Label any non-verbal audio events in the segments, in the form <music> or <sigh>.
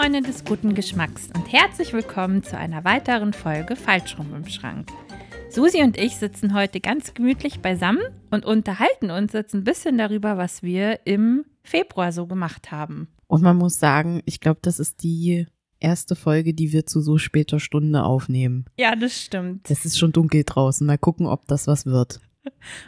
Freunde des guten Geschmacks und herzlich willkommen zu einer weiteren Folge Falschrum im Schrank. Susi und ich sitzen heute ganz gemütlich beisammen und unterhalten uns jetzt ein bisschen darüber, was wir im Februar so gemacht haben. Und man muss sagen, ich glaube, das ist die erste Folge, die wir zu so später Stunde aufnehmen. Ja, das stimmt. Es ist schon dunkel draußen. Mal gucken, ob das was wird.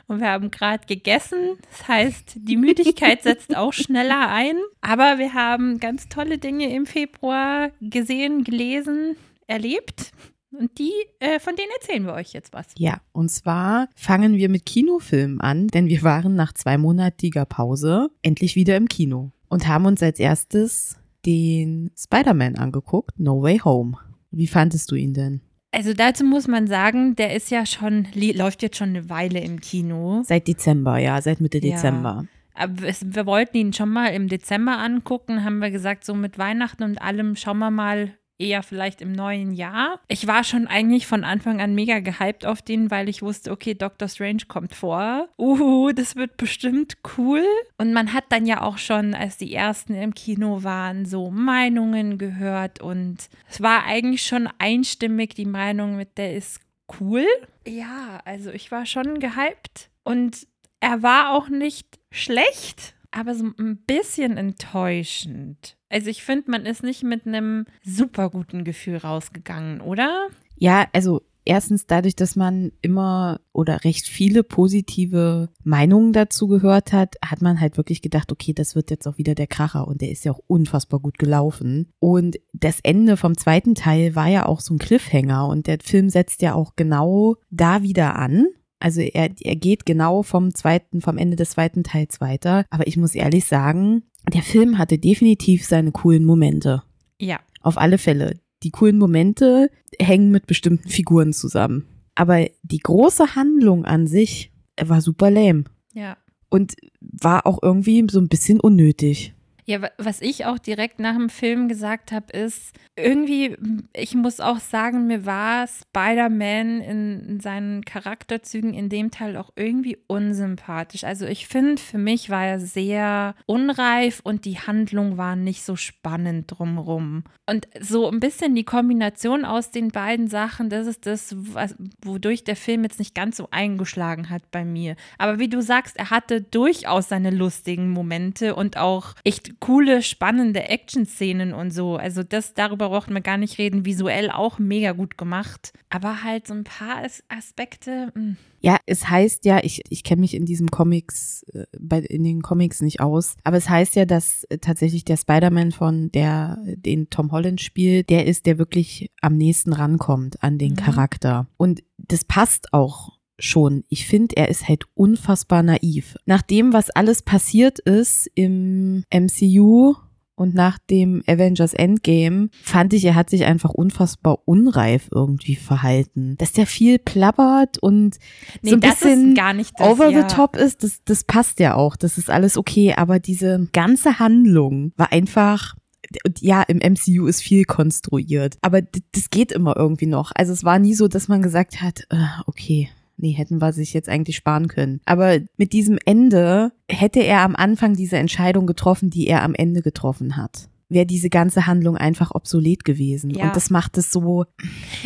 Und wir haben gerade gegessen. Das heißt, die Müdigkeit <laughs> setzt auch schneller ein. Aber wir haben ganz tolle Dinge im Februar gesehen, gelesen, erlebt. Und die, äh, von denen erzählen wir euch jetzt was. Ja, und zwar fangen wir mit Kinofilmen an, denn wir waren nach zweimonatiger Pause endlich wieder im Kino und haben uns als erstes den Spider-Man angeguckt, No Way Home. Wie fandest du ihn denn? Also dazu muss man sagen, der ist ja schon, läuft jetzt schon eine Weile im Kino. Seit Dezember, ja, seit Mitte Ja. Dezember. Aber es, wir wollten ihn schon mal im Dezember angucken, haben wir gesagt, so mit Weihnachten und allem schauen wir mal eher vielleicht im neuen Jahr. Ich war schon eigentlich von Anfang an mega gehypt auf den, weil ich wusste, okay, Doctor Strange kommt vor. Uhu, das wird bestimmt cool. Und man hat dann ja auch schon, als die ersten im Kino waren, so Meinungen gehört und es war eigentlich schon einstimmig die Meinung mit, der ist cool. Ja, also ich war schon gehypt und er war auch nicht schlecht, aber so ein bisschen enttäuschend. Also ich finde, man ist nicht mit einem super guten Gefühl rausgegangen, oder? Ja, also erstens dadurch, dass man immer oder recht viele positive Meinungen dazu gehört hat, hat man halt wirklich gedacht, okay, das wird jetzt auch wieder der Kracher und der ist ja auch unfassbar gut gelaufen. Und das Ende vom zweiten Teil war ja auch so ein Cliffhanger und der Film setzt ja auch genau da wieder an. Also er, er geht genau vom zweiten, vom Ende des zweiten Teils weiter. Aber ich muss ehrlich sagen, der Film hatte definitiv seine coolen Momente. Ja. Auf alle Fälle. Die coolen Momente hängen mit bestimmten Figuren zusammen. Aber die große Handlung an sich war super lame Ja. und war auch irgendwie so ein bisschen unnötig. Ja, wa- was ich auch direkt nach dem Film gesagt habe, ist, irgendwie, ich muss auch sagen, mir war Spider-Man in, in seinen Charakterzügen in dem Teil auch irgendwie unsympathisch. Also ich finde, für mich war er sehr unreif und die Handlung war nicht so spannend drumrum. Und so ein bisschen die Kombination aus den beiden Sachen, das ist das, was, wodurch der Film jetzt nicht ganz so eingeschlagen hat bei mir. Aber wie du sagst, er hatte durchaus seine lustigen Momente und auch echt coole, spannende Action-Szenen und so. Also das, darüber brauchten wir gar nicht reden. Visuell auch mega gut gemacht. Aber halt so ein paar As Aspekte, hm. mh. Ja, es heißt ja, ich, ich kenne mich in diesem Comics, äh, bei, in den Comics nicht aus, aber es heißt ja, dass äh, tatsächlich der Spider-Man von der, den Tom Holland spielt, der ist, der wirklich am nächsten rankommt an den Mhm. Charakter. Und das passt auch schon. Ich finde, er ist halt unfassbar naiv. Nach dem, was alles passiert ist im MCU und nach dem Avengers Endgame fand ich, er hat sich einfach unfassbar unreif irgendwie verhalten. Dass der viel plappert und nee, so ein das bisschen ist gar nicht das. over ja. the top ist, das, das passt ja auch. Das ist alles okay. Aber diese ganze Handlung war einfach. Ja, im MCU ist viel konstruiert. Aber das geht immer irgendwie noch. Also es war nie so, dass man gesagt hat, äh, okay, nee, hätten wir sich jetzt eigentlich sparen können. Aber mit diesem Ende hätte er am Anfang diese Entscheidung getroffen, die er am Ende getroffen hat. Wäre diese ganze Handlung einfach obsolet gewesen. Ja. Und das macht es so,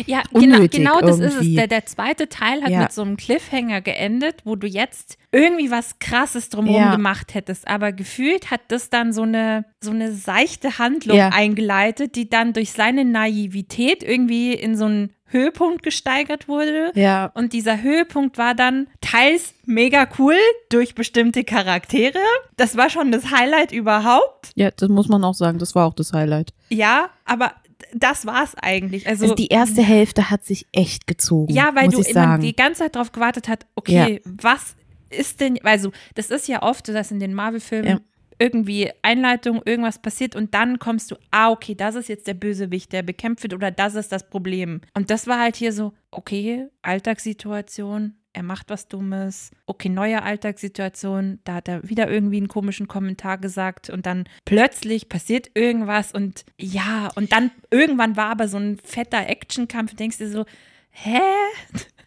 Ja, genau, unnötig genau das ist es. irgendwie. Der, der zweite Teil hat Ja. mit so einem Cliffhanger geendet, wo du jetzt irgendwie was Krasses drumherum Ja. gemacht hättest. Aber gefühlt hat das dann so eine, so eine seichte Handlung eingeleitet, die dann durch seine Naivität irgendwie in so einen Höhepunkt gesteigert wurde. ja, Und dieser Höhepunkt war dann teils mega cool durch bestimmte Charaktere. Das war schon das Highlight überhaupt. ja, das muss man auch sagen. Das war auch das Highlight. Ja, aber das war's eigentlich. Also, Also die erste Hälfte hat sich echt gezogen. Ja, weil du immer die ganze Zeit darauf gewartet hast, okay, was ist denn, also das ist ja oft so, dass in den Marvel-Filmen Ja. Irgendwie Einleitung, irgendwas passiert und dann kommst du, ah, okay, das ist jetzt der Bösewicht, der bekämpft wird oder das ist das Problem. Und das war halt hier so, okay, Alltagssituation, er macht was Dummes, okay, neue Alltagssituation, da hat er wieder irgendwie einen komischen Kommentar gesagt und dann plötzlich passiert irgendwas und ja, und dann irgendwann war aber so ein fetter Actionkampf, denkst du so, hä?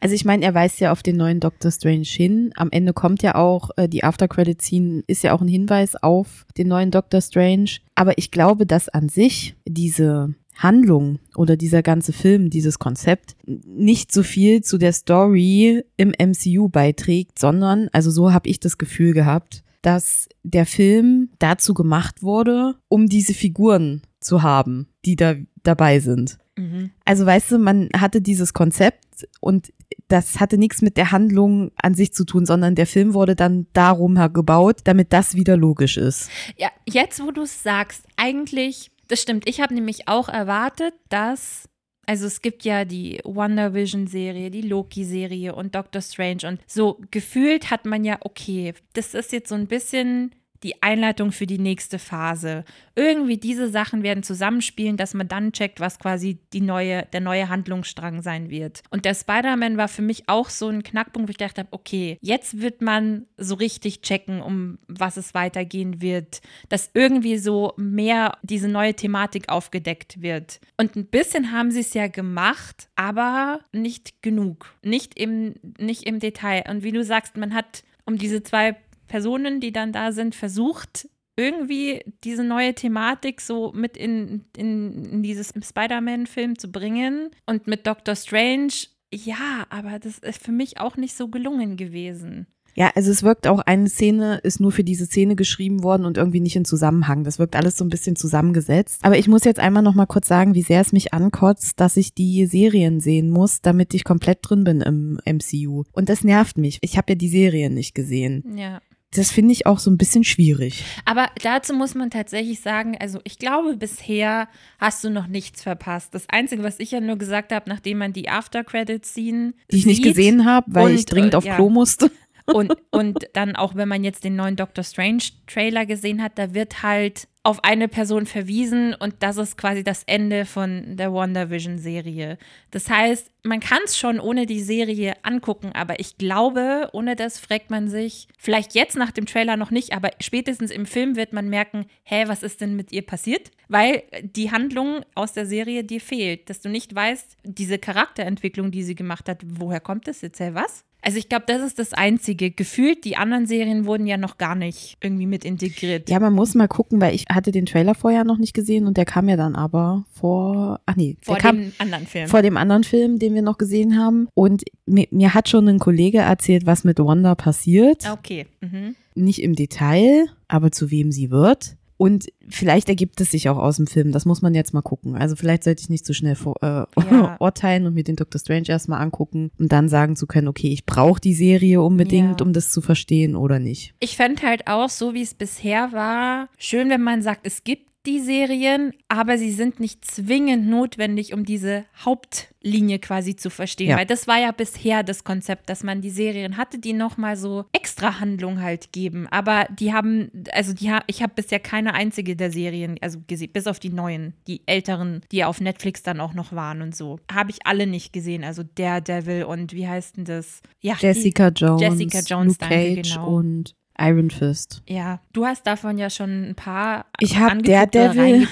Also ich meine, er weist ja auf den neuen Doctor Strange hin. Am Ende kommt ja auch, äh, die After-Credit-Scene ist ja auch ein Hinweis auf den neuen Doctor Strange. Aber ich glaube, dass an sich diese Handlung oder dieser ganze Film, dieses Konzept nicht so viel zu der Story im MCU beiträgt, sondern, also so habe ich das Gefühl gehabt, dass der Film dazu gemacht wurde, um diese Figuren zu haben, die da dabei sind. Mhm. Also weißt du, man hatte dieses Konzept und das hatte nichts mit der Handlung an sich zu tun, sondern der Film wurde dann darum gebaut, damit das wieder logisch ist. Ja, jetzt wo du es sagst, eigentlich, das stimmt. Ich habe nämlich auch erwartet, dass also es gibt ja die Wonder Vision Serie, die Loki Serie und Doctor Strange und so gefühlt hat man ja okay, das ist jetzt so ein bisschen die Einleitung für die nächste Phase. Irgendwie diese Sachen werden zusammenspielen, dass man dann checkt, was quasi die neue, der neue Handlungsstrang sein wird. Und der Spider-Man war für mich auch so ein Knackpunkt, wo ich dachte, okay, jetzt wird man so richtig checken, um was es weitergehen wird, dass irgendwie so mehr diese neue Thematik aufgedeckt wird. Und ein bisschen haben sie es ja gemacht, aber nicht genug. Nicht im, nicht im Detail. Und wie du sagst, man hat um diese zwei Personen, die dann da sind, versucht, irgendwie diese neue Thematik so mit in, in, in dieses Spider-Man-Film zu bringen. Und mit Doctor Strange, ja, aber das ist für mich auch nicht so gelungen gewesen. Ja, also es wirkt auch, eine Szene ist nur für diese Szene geschrieben worden und irgendwie nicht in Zusammenhang. Das wirkt alles so ein bisschen zusammengesetzt. Aber ich muss jetzt einmal noch mal kurz sagen, wie sehr es mich ankotzt, dass ich die Serien sehen muss, damit ich komplett drin bin im MCU. Und das nervt mich. Ich habe ja die Serien nicht gesehen. Ja das finde ich auch so ein bisschen schwierig. Aber dazu muss man tatsächlich sagen, also ich glaube, bisher hast du noch nichts verpasst. Das Einzige, was ich ja nur gesagt habe, nachdem man die After-Credit-Scene Die ich nicht gesehen habe, weil ich dringend auf ja. Klo musste. Und, und dann auch, wenn man jetzt den neuen Doctor Strange Trailer gesehen hat, da wird halt auf eine Person verwiesen und das ist quasi das Ende von der WandaVision Serie. Das heißt, man kann es schon ohne die Serie angucken, aber ich glaube, ohne das fragt man sich, vielleicht jetzt nach dem Trailer noch nicht, aber spätestens im Film wird man merken, hä, was ist denn mit ihr passiert? Weil die Handlung aus der Serie dir fehlt, dass du nicht weißt, diese Charakterentwicklung, die sie gemacht hat, woher kommt das jetzt, hä, was? Also ich glaube, das ist das Einzige. Gefühlt, die anderen Serien wurden ja noch gar nicht irgendwie mit integriert. Ja, man muss mal gucken, weil ich hatte den Trailer vorher noch nicht gesehen und der kam ja dann aber vor, ach nee, vor dem anderen Film. Vor dem anderen Film, den wir noch gesehen haben. Und mir, mir hat schon ein Kollege erzählt, was mit Wanda passiert. Okay. Mhm. Nicht im Detail, aber zu wem sie wird. Und vielleicht ergibt es sich auch aus dem Film. Das muss man jetzt mal gucken. Also vielleicht sollte ich nicht zu so schnell vor, äh, <laughs> ja. urteilen und mir den Dr. Strange erstmal angucken und dann sagen zu können, okay, ich brauche die Serie unbedingt, ja. um das zu verstehen oder nicht. Ich fände halt auch, so wie es bisher war, schön, wenn man sagt, es gibt die Serien, aber sie sind nicht zwingend notwendig, um diese Hauptlinie quasi zu verstehen. Ja. Weil das war ja bisher das Konzept, dass man die Serien hatte, die nochmal so extra Handlung halt geben. Aber die haben, also die ich habe bisher keine einzige der Serien, also gesehen, bis auf die neuen, die älteren, die auf Netflix dann auch noch waren und so. Habe ich alle nicht gesehen. Also Daredevil und wie heißt denn das? Ja, Jessica die, Jones. Jessica Jones, Luke danke, Cage genau. und Iron Fist. Ja, du hast davon ja schon ein paar ich hab Daredevil,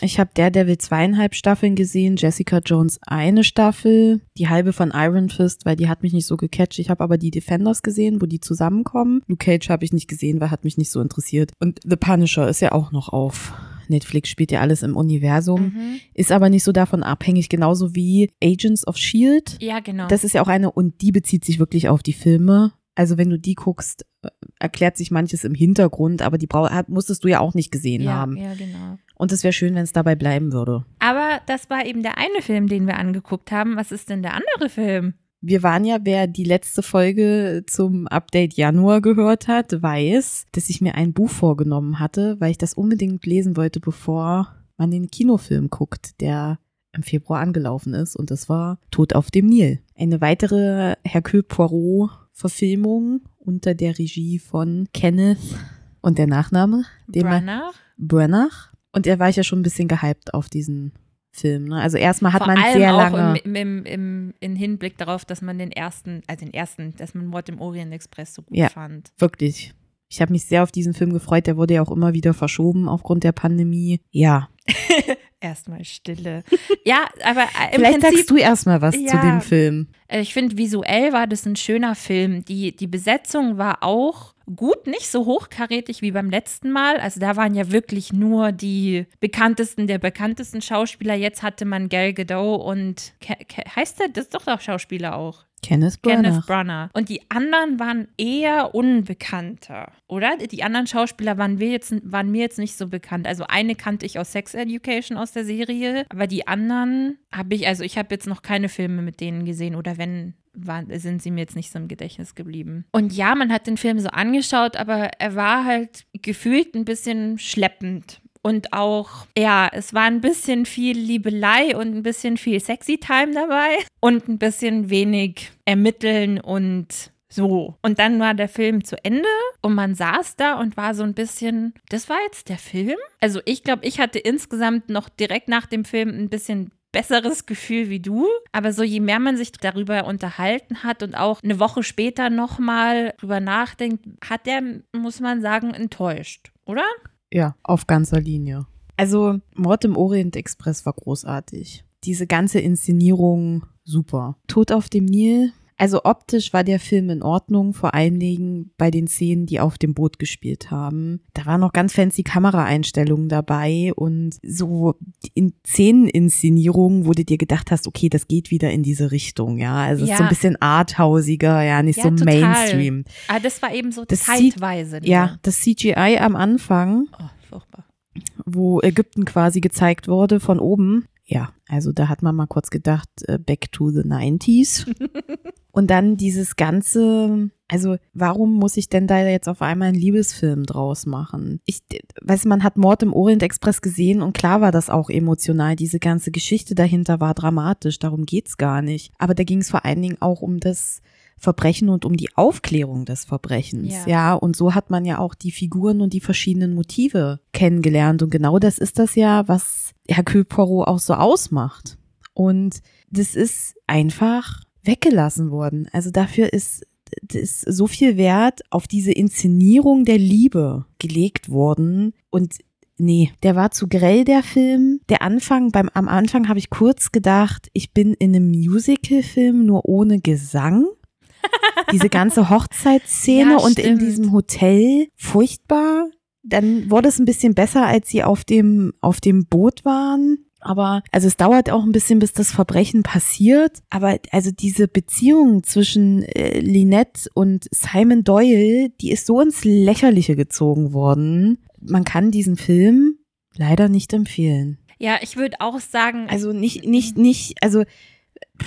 Ich habe Daredevil zweieinhalb Staffeln gesehen, Jessica Jones eine Staffel, die halbe von Iron Fist, weil die hat mich nicht so gecatcht. Ich habe aber die Defenders gesehen, wo die zusammenkommen. Luke Cage habe ich nicht gesehen, weil hat mich nicht so interessiert. Und The Punisher ist ja auch noch auf. Netflix spielt ja alles im Universum, mhm. ist aber nicht so davon abhängig, genauso wie Agents of Shield. Ja, genau. Das ist ja auch eine, und die bezieht sich wirklich auf die Filme. Also wenn du die guckst, äh, erklärt sich manches im Hintergrund, aber die musstest du ja auch nicht gesehen ja, haben. Ja, genau. Und es wäre schön, wenn es dabei bleiben würde. Aber das war eben der eine Film, den wir angeguckt haben. Was ist denn der andere Film? Wir waren ja, wer die letzte Folge zum Update Januar gehört hat, weiß, dass ich mir ein Buch vorgenommen hatte, weil ich das unbedingt lesen wollte, bevor man den Kinofilm guckt, der im Februar angelaufen ist. Und das war Tod auf dem Nil. Eine weitere Hercule Poirot Verfilmung unter der Regie von Kenneth und der Nachname? Branagh. Branagh. Und er war ja schon ein bisschen gehypt auf diesen Film. Ne? Also erstmal hat Vor man allem sehr auch lange im, im, im, im Hinblick darauf, dass man den ersten, also den ersten, dass man Mord im Orient Express so gut ja, fand. Wirklich. Ich habe mich sehr auf diesen Film gefreut. Der wurde ja auch immer wieder verschoben aufgrund der Pandemie. Ja. <laughs> Erstmal Stille. Ja, aber äh, im Vielleicht Prinzip, sagst du erstmal was Ja. zu dem Film. äh, ich finde, visuell war das ein schöner Film. Die, die Besetzung war auch gut, nicht so hochkarätig wie beim letzten Mal. Also da waren ja wirklich nur die bekanntesten der bekanntesten Schauspieler. Jetzt hatte man Gal Gadot und Ke Ke heißt der? Das ist doch auch Schauspieler auch. Kenneth Branagh. Kenneth Branagh. Und die anderen waren eher unbekannter, oder? Die anderen Schauspieler waren, wir jetzt, waren mir jetzt nicht so bekannt. Also eine kannte ich aus Sex Education aus der Serie, aber die anderen habe ich, also ich habe jetzt noch keine Filme mit denen gesehen oder wenn, waren, sind sie mir jetzt nicht so im Gedächtnis geblieben. Und ja, man hat den Film so angeschaut, aber er war halt gefühlt ein bisschen schleppend. Und auch, ja, es war ein bisschen viel Liebelei und ein bisschen viel Sexy Time dabei und ein bisschen wenig Ermitteln und so. Und dann war der Film zu Ende und man saß da und war so ein bisschen, das war jetzt der Film? Also ich glaube, ich hatte insgesamt noch direkt nach dem Film ein bisschen besseres Gefühl wie du. Aber so je mehr man sich darüber unterhalten hat und auch eine Woche später nochmal drüber nachdenkt, hat der, muss man sagen, enttäuscht, oder? Ja, auf ganzer Linie. Also, Mord im Orient Express war großartig. Diese ganze Inszenierung super. Tod auf dem Nil. Also optisch war der Film in Ordnung, vor allen Dingen bei den Szenen, die auf dem Boot gespielt haben. Da waren noch ganz fancy Kameraeinstellungen dabei und so in Szeneninszenierungen, wo du dir gedacht hast, okay, das geht wieder in diese Richtung, ja. Also es ist so ein Ja. bisschen arthausiger, ja, nicht Ja, so total. Mainstream. Aber das war eben so Das zeitweise. Ja, das CGI am Anfang Oh, furchtbar. wo Ägypten quasi gezeigt wurde von oben. Ja, also da hat man mal kurz gedacht, äh, back to the 90s. <laughs> Und dann dieses ganze, also warum muss ich denn da jetzt auf einmal einen Liebesfilm draus machen? Ich weiß, man hat Mord im Orient Express gesehen und klar war das auch emotional. Diese ganze Geschichte dahinter war dramatisch, darum geht's gar nicht. Aber da ging es vor allen Dingen auch um das Verbrechen und um die Aufklärung des Verbrechens. Ja. Ja. und so hat man ja auch die Figuren und die verschiedenen Motive kennengelernt. Und genau das ist das ja, was Hercule Poirot auch so ausmacht. Und das ist einfach weggelassen worden. Also dafür ist, ist so viel Wert auf diese Inszenierung der Liebe gelegt worden. Und Nee, der war zu grell, der Film. Der Anfang, beim, am Anfang habe ich kurz gedacht, ich bin in einem Musical-Film, nur ohne Gesang. Diese ganze Hochzeitsszene Ja, und in diesem Hotel, furchtbar. Dann wurde es ein bisschen besser, als sie auf dem, auf dem Boot waren. Aber, also es dauert auch ein bisschen, bis das Verbrechen passiert. Aber also diese Beziehung zwischen äh, Lynette und Simon Doyle, die ist so ins Lächerliche gezogen worden. Man kann diesen Film leider nicht empfehlen. Ja, ich würde auch sagen, Also nicht, nicht, nicht, also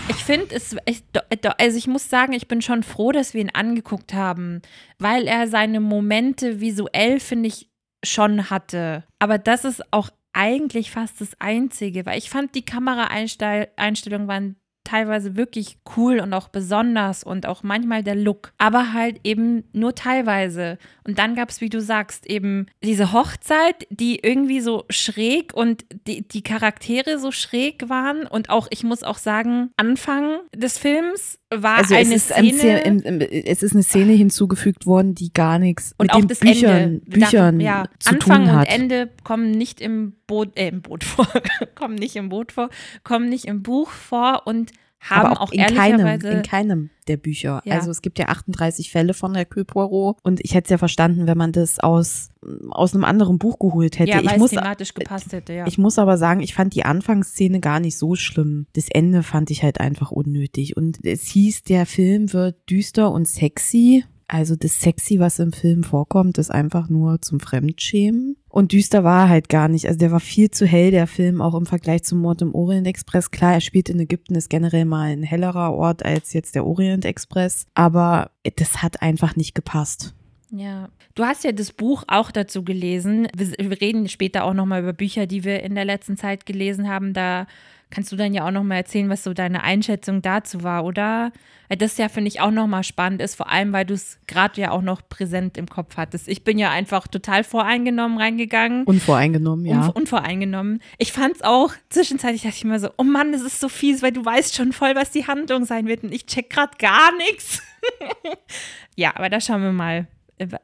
Ich finde es, ich, do- also ich muss sagen, ich bin schon froh, dass wir ihn angeguckt haben, weil er seine Momente visuell, finde ich, schon hatte. Aber das ist auch eigentlich fast das Einzige, weil ich fand, die Kameraeinstellungen waren teilweise wirklich cool und auch besonders und auch manchmal der Look, aber halt eben nur teilweise. Und dann gab es, wie du sagst, eben diese Hochzeit, die irgendwie so schräg und die, die Charaktere so schräg waren und auch, ich muss auch sagen, Anfang des Films war also es eine ist, ein Szene im, im, es ist eine Szene hinzugefügt worden, die gar nichts und mit auch den das Büchern, Ende. Büchern Da- ja, zu Anfang tun hat. und Ende kommen nicht im Boot, äh, im Boot <laughs> vor, kommen nicht im Boot vor, kommen nicht im Buch vor und haben aber auch, auch, in keinem, in keinem der Bücher. Ja. Also es gibt ja 38 Fälle von Hercule Poirot und ich hätte es ja verstanden, wenn man das aus, aus einem anderen Buch geholt hätte. ja, ich muss thematisch gepasst hätte, ja. Ich muss aber sagen, ich fand die Anfangsszene gar nicht so schlimm. Das Ende fand ich halt einfach unnötig. Und es hieß, der Film wird düster und sexy. Also das Sexy, was im Film vorkommt, ist einfach nur zum Fremdschämen. Und düster war er halt gar nicht. Also der war viel zu hell, der Film, auch im Vergleich zum Mord im Orient Express. Klar, er spielt in Ägypten, ist generell mal ein hellerer Ort als jetzt der Orient Express. Aber das hat einfach nicht gepasst. Ja, du hast ja das Buch auch dazu gelesen. Wir, reden später auch nochmal über Bücher, die wir in der letzten Zeit gelesen haben. Da kannst du dann ja auch nochmal erzählen, was so deine Einschätzung dazu war, oder? Weil das ja, finde ich, auch nochmal spannend ist, vor allem, weil du es gerade ja auch noch präsent im Kopf hattest. Ich bin ja einfach total voreingenommen reingegangen. Unvoreingenommen, ja. Unv- unvoreingenommen. Ich fand es auch zwischenzeitlich, dachte ich immer so, oh Mann, das ist so fies, weil du weißt schon voll, was die Handlung sein wird und ich check gerade gar nichts. <laughs> ja, aber da schauen wir mal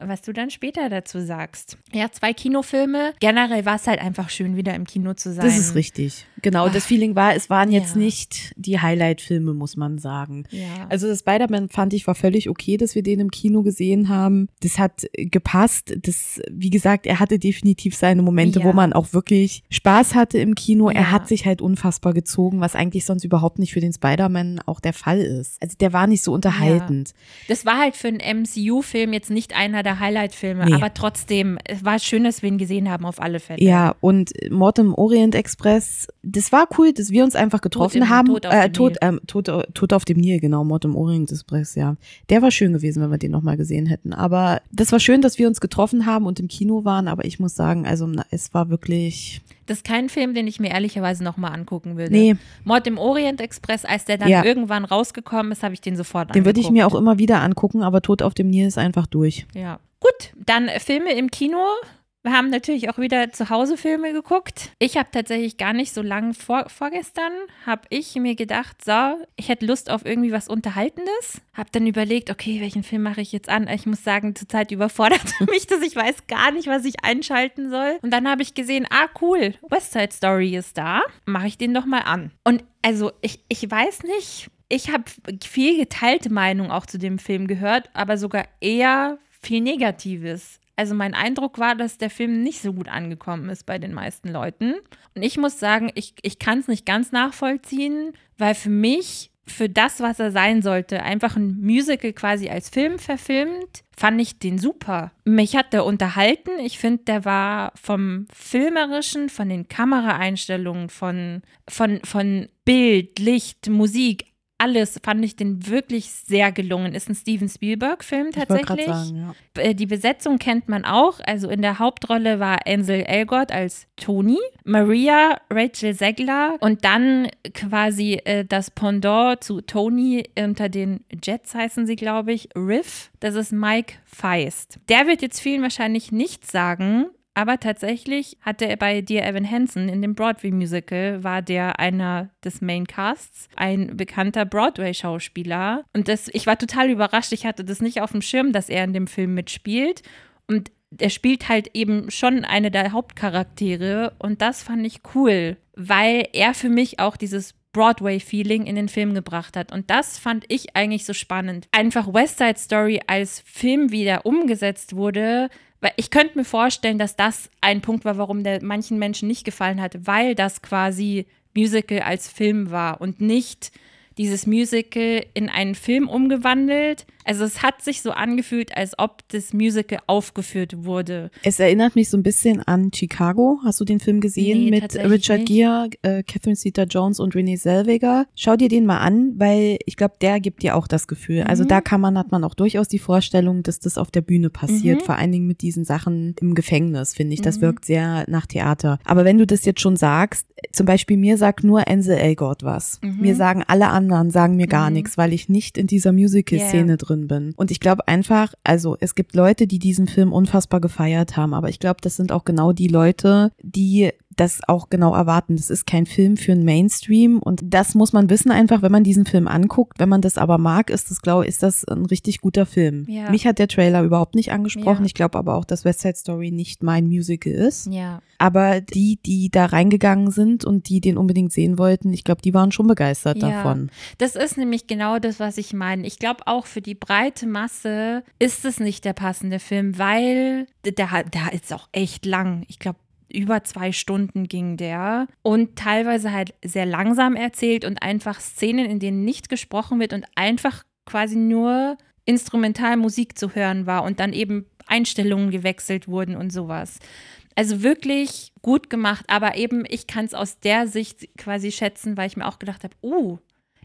was du dann später dazu sagst. Ja, zwei Kinofilme. Generell war es halt einfach schön, wieder im Kino zu sein. Das ist richtig. Genau, Ach, das Feeling war, es waren jetzt ja. nicht die Highlight-Filme, muss man sagen. Ja. Also das Spider-Man fand ich war völlig okay, dass wir den im Kino gesehen haben. Das hat gepasst. Das, wie gesagt, er hatte definitiv seine Momente, Ja. wo man auch wirklich Spaß hatte im Kino. Er hat sich halt unfassbar gezogen, was eigentlich sonst überhaupt nicht für den Spider-Man auch der Fall ist. Also der war nicht so unterhaltend. Das war halt für einen MCU-Film jetzt nicht einer der Highlight-Filme, Nee. aber trotzdem, es war schön, dass wir ihn gesehen haben, auf alle Fälle. Ja, und Mord im Orient Express, das war cool, dass wir uns einfach getroffen im- haben. Tod auf äh, dem Tod, Nil. ähm, Tod, Tod auf dem Nil, genau, Mord im Orient Express, ja. Der war schön gewesen, wenn wir den nochmal gesehen hätten. Aber das war schön, dass wir uns getroffen haben und im Kino waren, aber ich muss sagen, also na, es war wirklich. Das ist kein Film, den ich mir ehrlicherweise nochmal angucken würde. Nee, Mord im Orient Express, als der dann Ja. irgendwann rausgekommen ist, habe ich den sofort den würde ich mir auch immer wieder angucken, aber Tod auf dem Nil ist einfach durch. Ja. Gut, dann Filme im Kino. Wir haben natürlich auch wieder zu Hause Filme geguckt. Ich habe tatsächlich gar nicht so lange vor, vorgestern, habe ich mir gedacht, so, ich hätte Lust auf irgendwie was Unterhaltendes. Habe dann überlegt, okay, welchen Film mache ich jetzt an? Ich muss sagen, zurzeit überfordert <laughs> mich das. Ich weiß gar nicht, was ich einschalten soll. Und dann habe ich gesehen, ah, cool, West Side Story ist da. Mache ich den doch mal an. Und also, ich, ich weiß nicht, ich habe viel geteilte Meinung auch zu dem Film gehört, aber sogar eher viel Negatives. Also mein Eindruck war, dass der Film nicht so gut angekommen ist bei den meisten Leuten. Und ich muss sagen, ich, ich kann es nicht ganz nachvollziehen, weil für mich, für das, was er sein sollte, einfach ein Musical quasi als Film verfilmt, fand ich den super. Mich hat der unterhalten. Ich finde, der war vom Filmerischen, von den Kameraeinstellungen, von, von, von Bild, Licht, Musik, alles fand ich den wirklich sehr gelungen. Ist ein Steven Spielberg-Film Ich tatsächlich. gerade sagen, ja. Äh, Die Besetzung kennt man auch. Also in der Hauptrolle war Ansel Elgort als Tony, Maria Rachel Zegler und dann quasi äh, das Pendant zu Tony unter den Jets heißen sie, glaube ich, Riff. Das ist Mike Feist. Der wird jetzt vielen wahrscheinlich nichts sagen. Aber tatsächlich hatte er bei Dear Evan Hansen in dem Broadway-Musical, war der einer des Maincasts, ein bekannter Broadway-Schauspieler. Und das, ich war total überrascht. Ich hatte das nicht auf dem Schirm, dass er in dem Film mitspielt. Und er spielt halt eben schon eine der Hauptcharaktere. Und das fand ich cool, weil er für mich auch dieses Broadway-Feeling in den Film gebracht hat. Und das fand ich eigentlich so spannend. Einfach West Side Story als Film wieder umgesetzt wurde. Weil ich könnte mir vorstellen, dass das ein Punkt war, warum der manchen Menschen nicht gefallen hat, weil das quasi Musical als Film war und nicht dieses Musical in einen Film umgewandelt. Also es hat sich so angefühlt, als ob das Musical aufgeführt wurde. Es erinnert mich so ein bisschen an Chicago. Hast du den Film gesehen Nee, mit Richard. Gere, äh, Catherine Zeta-Jones und Renee Zellweger? Schau dir den mal an, weil ich glaube, der gibt dir auch das Gefühl. Also Mhm. da kann man, hat man auch durchaus die Vorstellung, dass das auf der Bühne passiert. Mhm. Vor allen Dingen mit diesen Sachen im Gefängnis, finde ich. Das Mhm. wirkt sehr nach Theater. Aber wenn du das jetzt schon sagst, zum Beispiel mir sagt nur Ansel Elgort was. Mhm. Mir sagen alle anderen, sagen mir gar Mhm. nichts, weil ich nicht in dieser Musical-Szene Yeah. drin bin. Und ich glaube einfach, also es gibt Leute, die diesen Film unfassbar gefeiert haben, aber ich glaube, das sind auch genau die Leute, die das auch genau erwarten. Das ist kein Film für einen Mainstream und das muss man wissen einfach, wenn man diesen Film anguckt. Wenn man das aber mag, ist das, glaube ist das ein richtig guter Film. Ja. Mich hat der Trailer überhaupt nicht angesprochen. Ja. Ich glaube aber auch, dass West Side Story nicht mein Musical ist. Ja. Aber die, die da reingegangen sind und die den unbedingt sehen wollten, ich glaube, die waren schon begeistert Ja. davon. Das ist nämlich genau das, was ich meine. Ich glaube, auch für die breite Masse ist es nicht der passende Film, weil der, der ist auch echt lang. Ich glaube, über zwei Stunden ging der und teilweise halt sehr langsam erzählt und einfach Szenen, in denen nicht gesprochen wird und einfach quasi nur Instrumentalmusik zu hören war und dann eben Einstellungen gewechselt wurden und sowas. Also wirklich gut gemacht, aber eben ich kann es aus der Sicht quasi schätzen, weil ich mir auch gedacht habe, uh,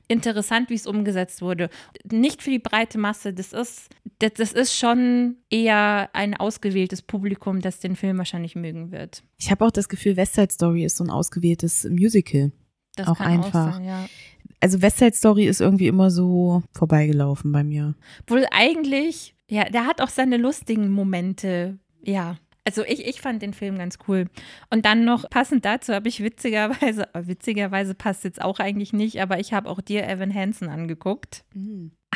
interessant, wie es umgesetzt wurde. Nicht für die breite Masse, das ist, das, das ist schon eher ein ausgewähltes Publikum, das den Film wahrscheinlich mögen wird. Ich habe auch das Gefühl, West Side Story ist so ein ausgewähltes Musical. Das Auch kann einfach. Auch sein, ja. Also West Side Story ist irgendwie immer so vorbeigelaufen bei mir. Wohl eigentlich, ja, der hat auch seine lustigen Momente, ja. Also ich, ich fand den Film ganz cool. Und dann noch passend dazu habe ich witzigerweise, <laughs> witzigerweise passt jetzt auch eigentlich nicht, aber ich habe auch dir Evan Hansen angeguckt.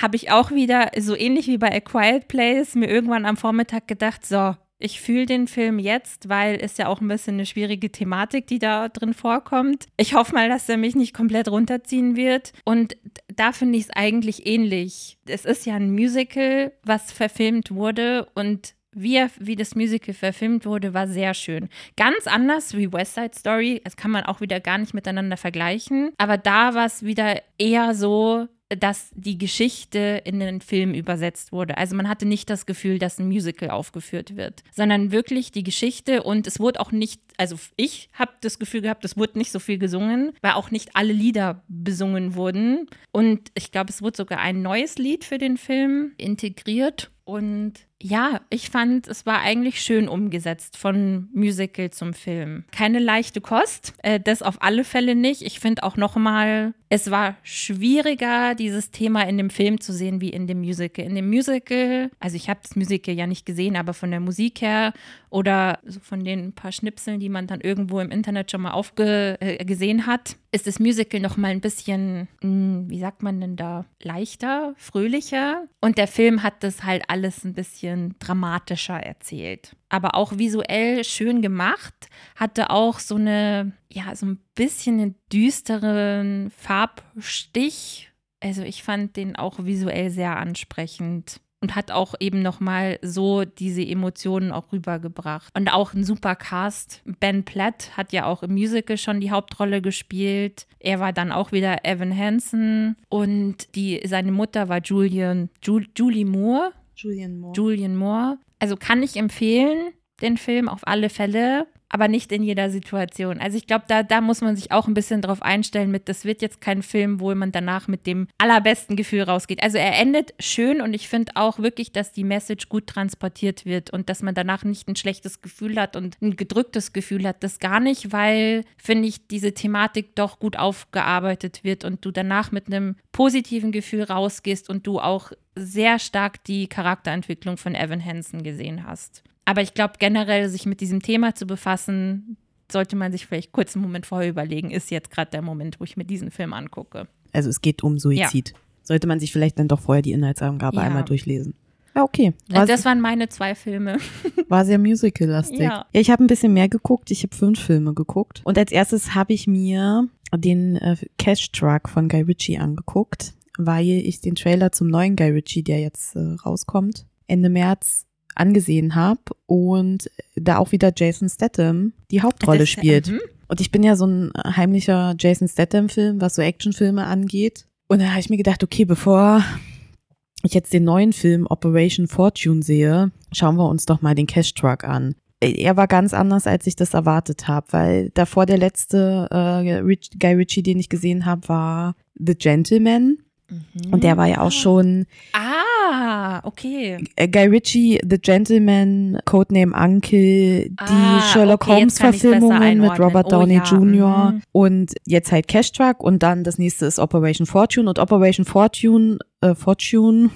habe ich auch wieder, so ähnlich wie bei A Quiet Place, mir irgendwann am Vormittag gedacht, so, ich fühle den Film jetzt, weil es ja auch ein bisschen eine schwierige Thematik, die da drin vorkommt. Ich hoffe mal, dass er mich nicht komplett runterziehen wird. Und da finde ich es eigentlich ähnlich. Es ist ja ein Musical, was verfilmt wurde und wie, er, wie das Musical verfilmt wurde, war sehr schön. Ganz anders wie West Side Story. Das kann man auch wieder gar nicht miteinander vergleichen. Aber da war es wieder eher so, dass die Geschichte in den Film übersetzt wurde. Also man hatte nicht das Gefühl, dass ein Musical aufgeführt wird, sondern wirklich die Geschichte und es wurde auch nicht, also ich habe das Gefühl gehabt, es wurde nicht so viel gesungen, weil auch nicht alle Lieder besungen wurden. Und ich glaube, es wurde sogar ein neues Lied für den Film integriert. Und ja, ich fand, es war eigentlich schön umgesetzt von Musical zum Film. Keine leichte Kost, äh, das auf alle Fälle nicht. Ich finde auch nochmal, es war schwieriger, dieses Thema in dem Film zu sehen wie in dem Musical. In dem Musical, also ich habe das Musical ja nicht gesehen, aber von der Musik her oder so von den paar Schnipseln, die man dann irgendwo im Internet schon mal aufgesehen äh, hat, ist das Musical noch mal ein bisschen, mh, hm, wie sagt man denn da, leichter, fröhlicher. Und der Film hat das halt alles ein bisschen dramatischer erzählt. Aber auch visuell schön gemacht, hatte auch so eine, ja, so ein bisschen einen düsteren Farbstich. Also ich fand den auch visuell sehr ansprechend und hat auch eben nochmal so diese Emotionen auch rübergebracht. Und auch ein super Cast. Ben Platt hat ja auch im Musical schon die Hauptrolle gespielt. Er war dann auch wieder Evan Hansen und die, seine Mutter war Julian, Ju, Julie Moore. Julian Moore. Julian Moore. Also kann ich empfehlen, den Film auf alle Fälle aber nicht in jeder Situation. Also ich glaube, da, da muss man sich auch ein bisschen drauf einstellen mit, das wird jetzt kein Film, wo man danach mit dem allerbesten Gefühl rausgeht. Also er endet schön und ich finde auch wirklich, dass die Message gut transportiert wird und dass man danach nicht ein schlechtes Gefühl hat und ein gedrücktes Gefühl hat. Das gar nicht, weil, finde ich, diese Thematik doch gut aufgearbeitet wird und du danach mit einem positiven Gefühl rausgehst und du auch sehr stark die Charakterentwicklung von Evan Hansen gesehen hast. Aber ich glaube, generell sich mit diesem Thema zu befassen, sollte man sich vielleicht kurz einen Moment vorher überlegen, ist jetzt gerade der Moment, wo ich mir diesen Film angucke. Also es geht um Suizid. Ja. Sollte man sich vielleicht dann doch vorher die Inhaltsangabe ja. einmal durchlesen. Ja, okay. War das waren meine zwei Filme. <laughs> War sehr musical-lastig. Ja. ja, ich habe ein bisschen mehr geguckt. Ich habe fünf Filme geguckt. Und als erstes habe ich mir den äh, Cash Truck von Guy Ritchie angeguckt, weil ich den Trailer zum neuen Guy Ritchie, der jetzt äh, rauskommt, Ende März angesehen habe und da auch wieder Jason Statham die Hauptrolle das, spielt. Mhm. Und ich bin ja so ein heimlicher Jason Statham-Film, was so Actionfilme angeht. Und da habe ich mir gedacht, okay, bevor ich jetzt den neuen Film Operation Fortune sehe, schauen wir uns doch mal den Cash Truck an. Er war ganz anders, als ich das erwartet habe, weil davor der letzte äh, Guy Ritchie, den ich gesehen habe, war The Gentleman. Mhm. Und der war ja auch schon. Ah, okay. Äh, Guy Ritchie, The Gentleman, Codename Uncle, die ah, Sherlock okay, Holmes Verfilmungen mit Robert oh, Downey ja. Jr. Mhm. und jetzt halt Cash Truck und dann das nächste ist Operation Fortune und Operation Fortune, äh, Fortune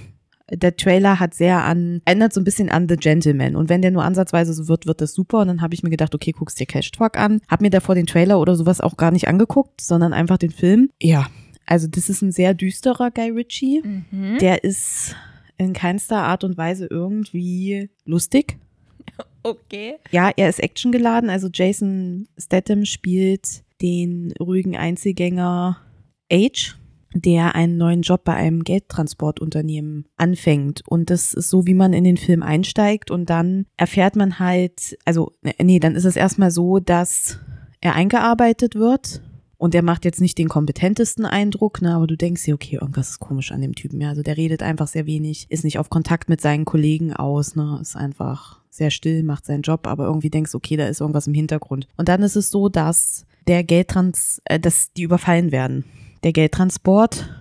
der Trailer hat sehr an, ändert so ein bisschen an The Gentleman. Und wenn der nur ansatzweise so wird, wird das super. Und dann habe ich mir gedacht, okay, guckst dir Cash Truck an. Hab mir davor den Trailer oder sowas auch gar nicht angeguckt, sondern einfach den Film. Ja, also das ist ein sehr düsterer Guy Ritchie. Mhm. Der ist in keinster Art und Weise irgendwie lustig. <laughs> Okay. Ja, er ist actiongeladen. Also Jason Statham spielt den ruhigen Einzelgänger Age, der einen neuen Job bei einem Geldtransportunternehmen anfängt. Und das ist so, wie man in den Film einsteigt und dann erfährt man halt, also nee, dann ist es erstmal so, dass er eingearbeitet wird und der macht jetzt nicht den kompetentesten Eindruck, ne, aber du denkst dir, okay, irgendwas ist komisch an dem Typen. Ja, also der redet einfach sehr wenig, ist nicht auf Kontakt mit seinen Kollegen aus, ne, ist einfach sehr still, macht seinen Job, aber irgendwie denkst, okay, da ist irgendwas im Hintergrund. Und dann ist es so, dass der Geldtrans, äh, dass die überfallen werden. Der Geldtransport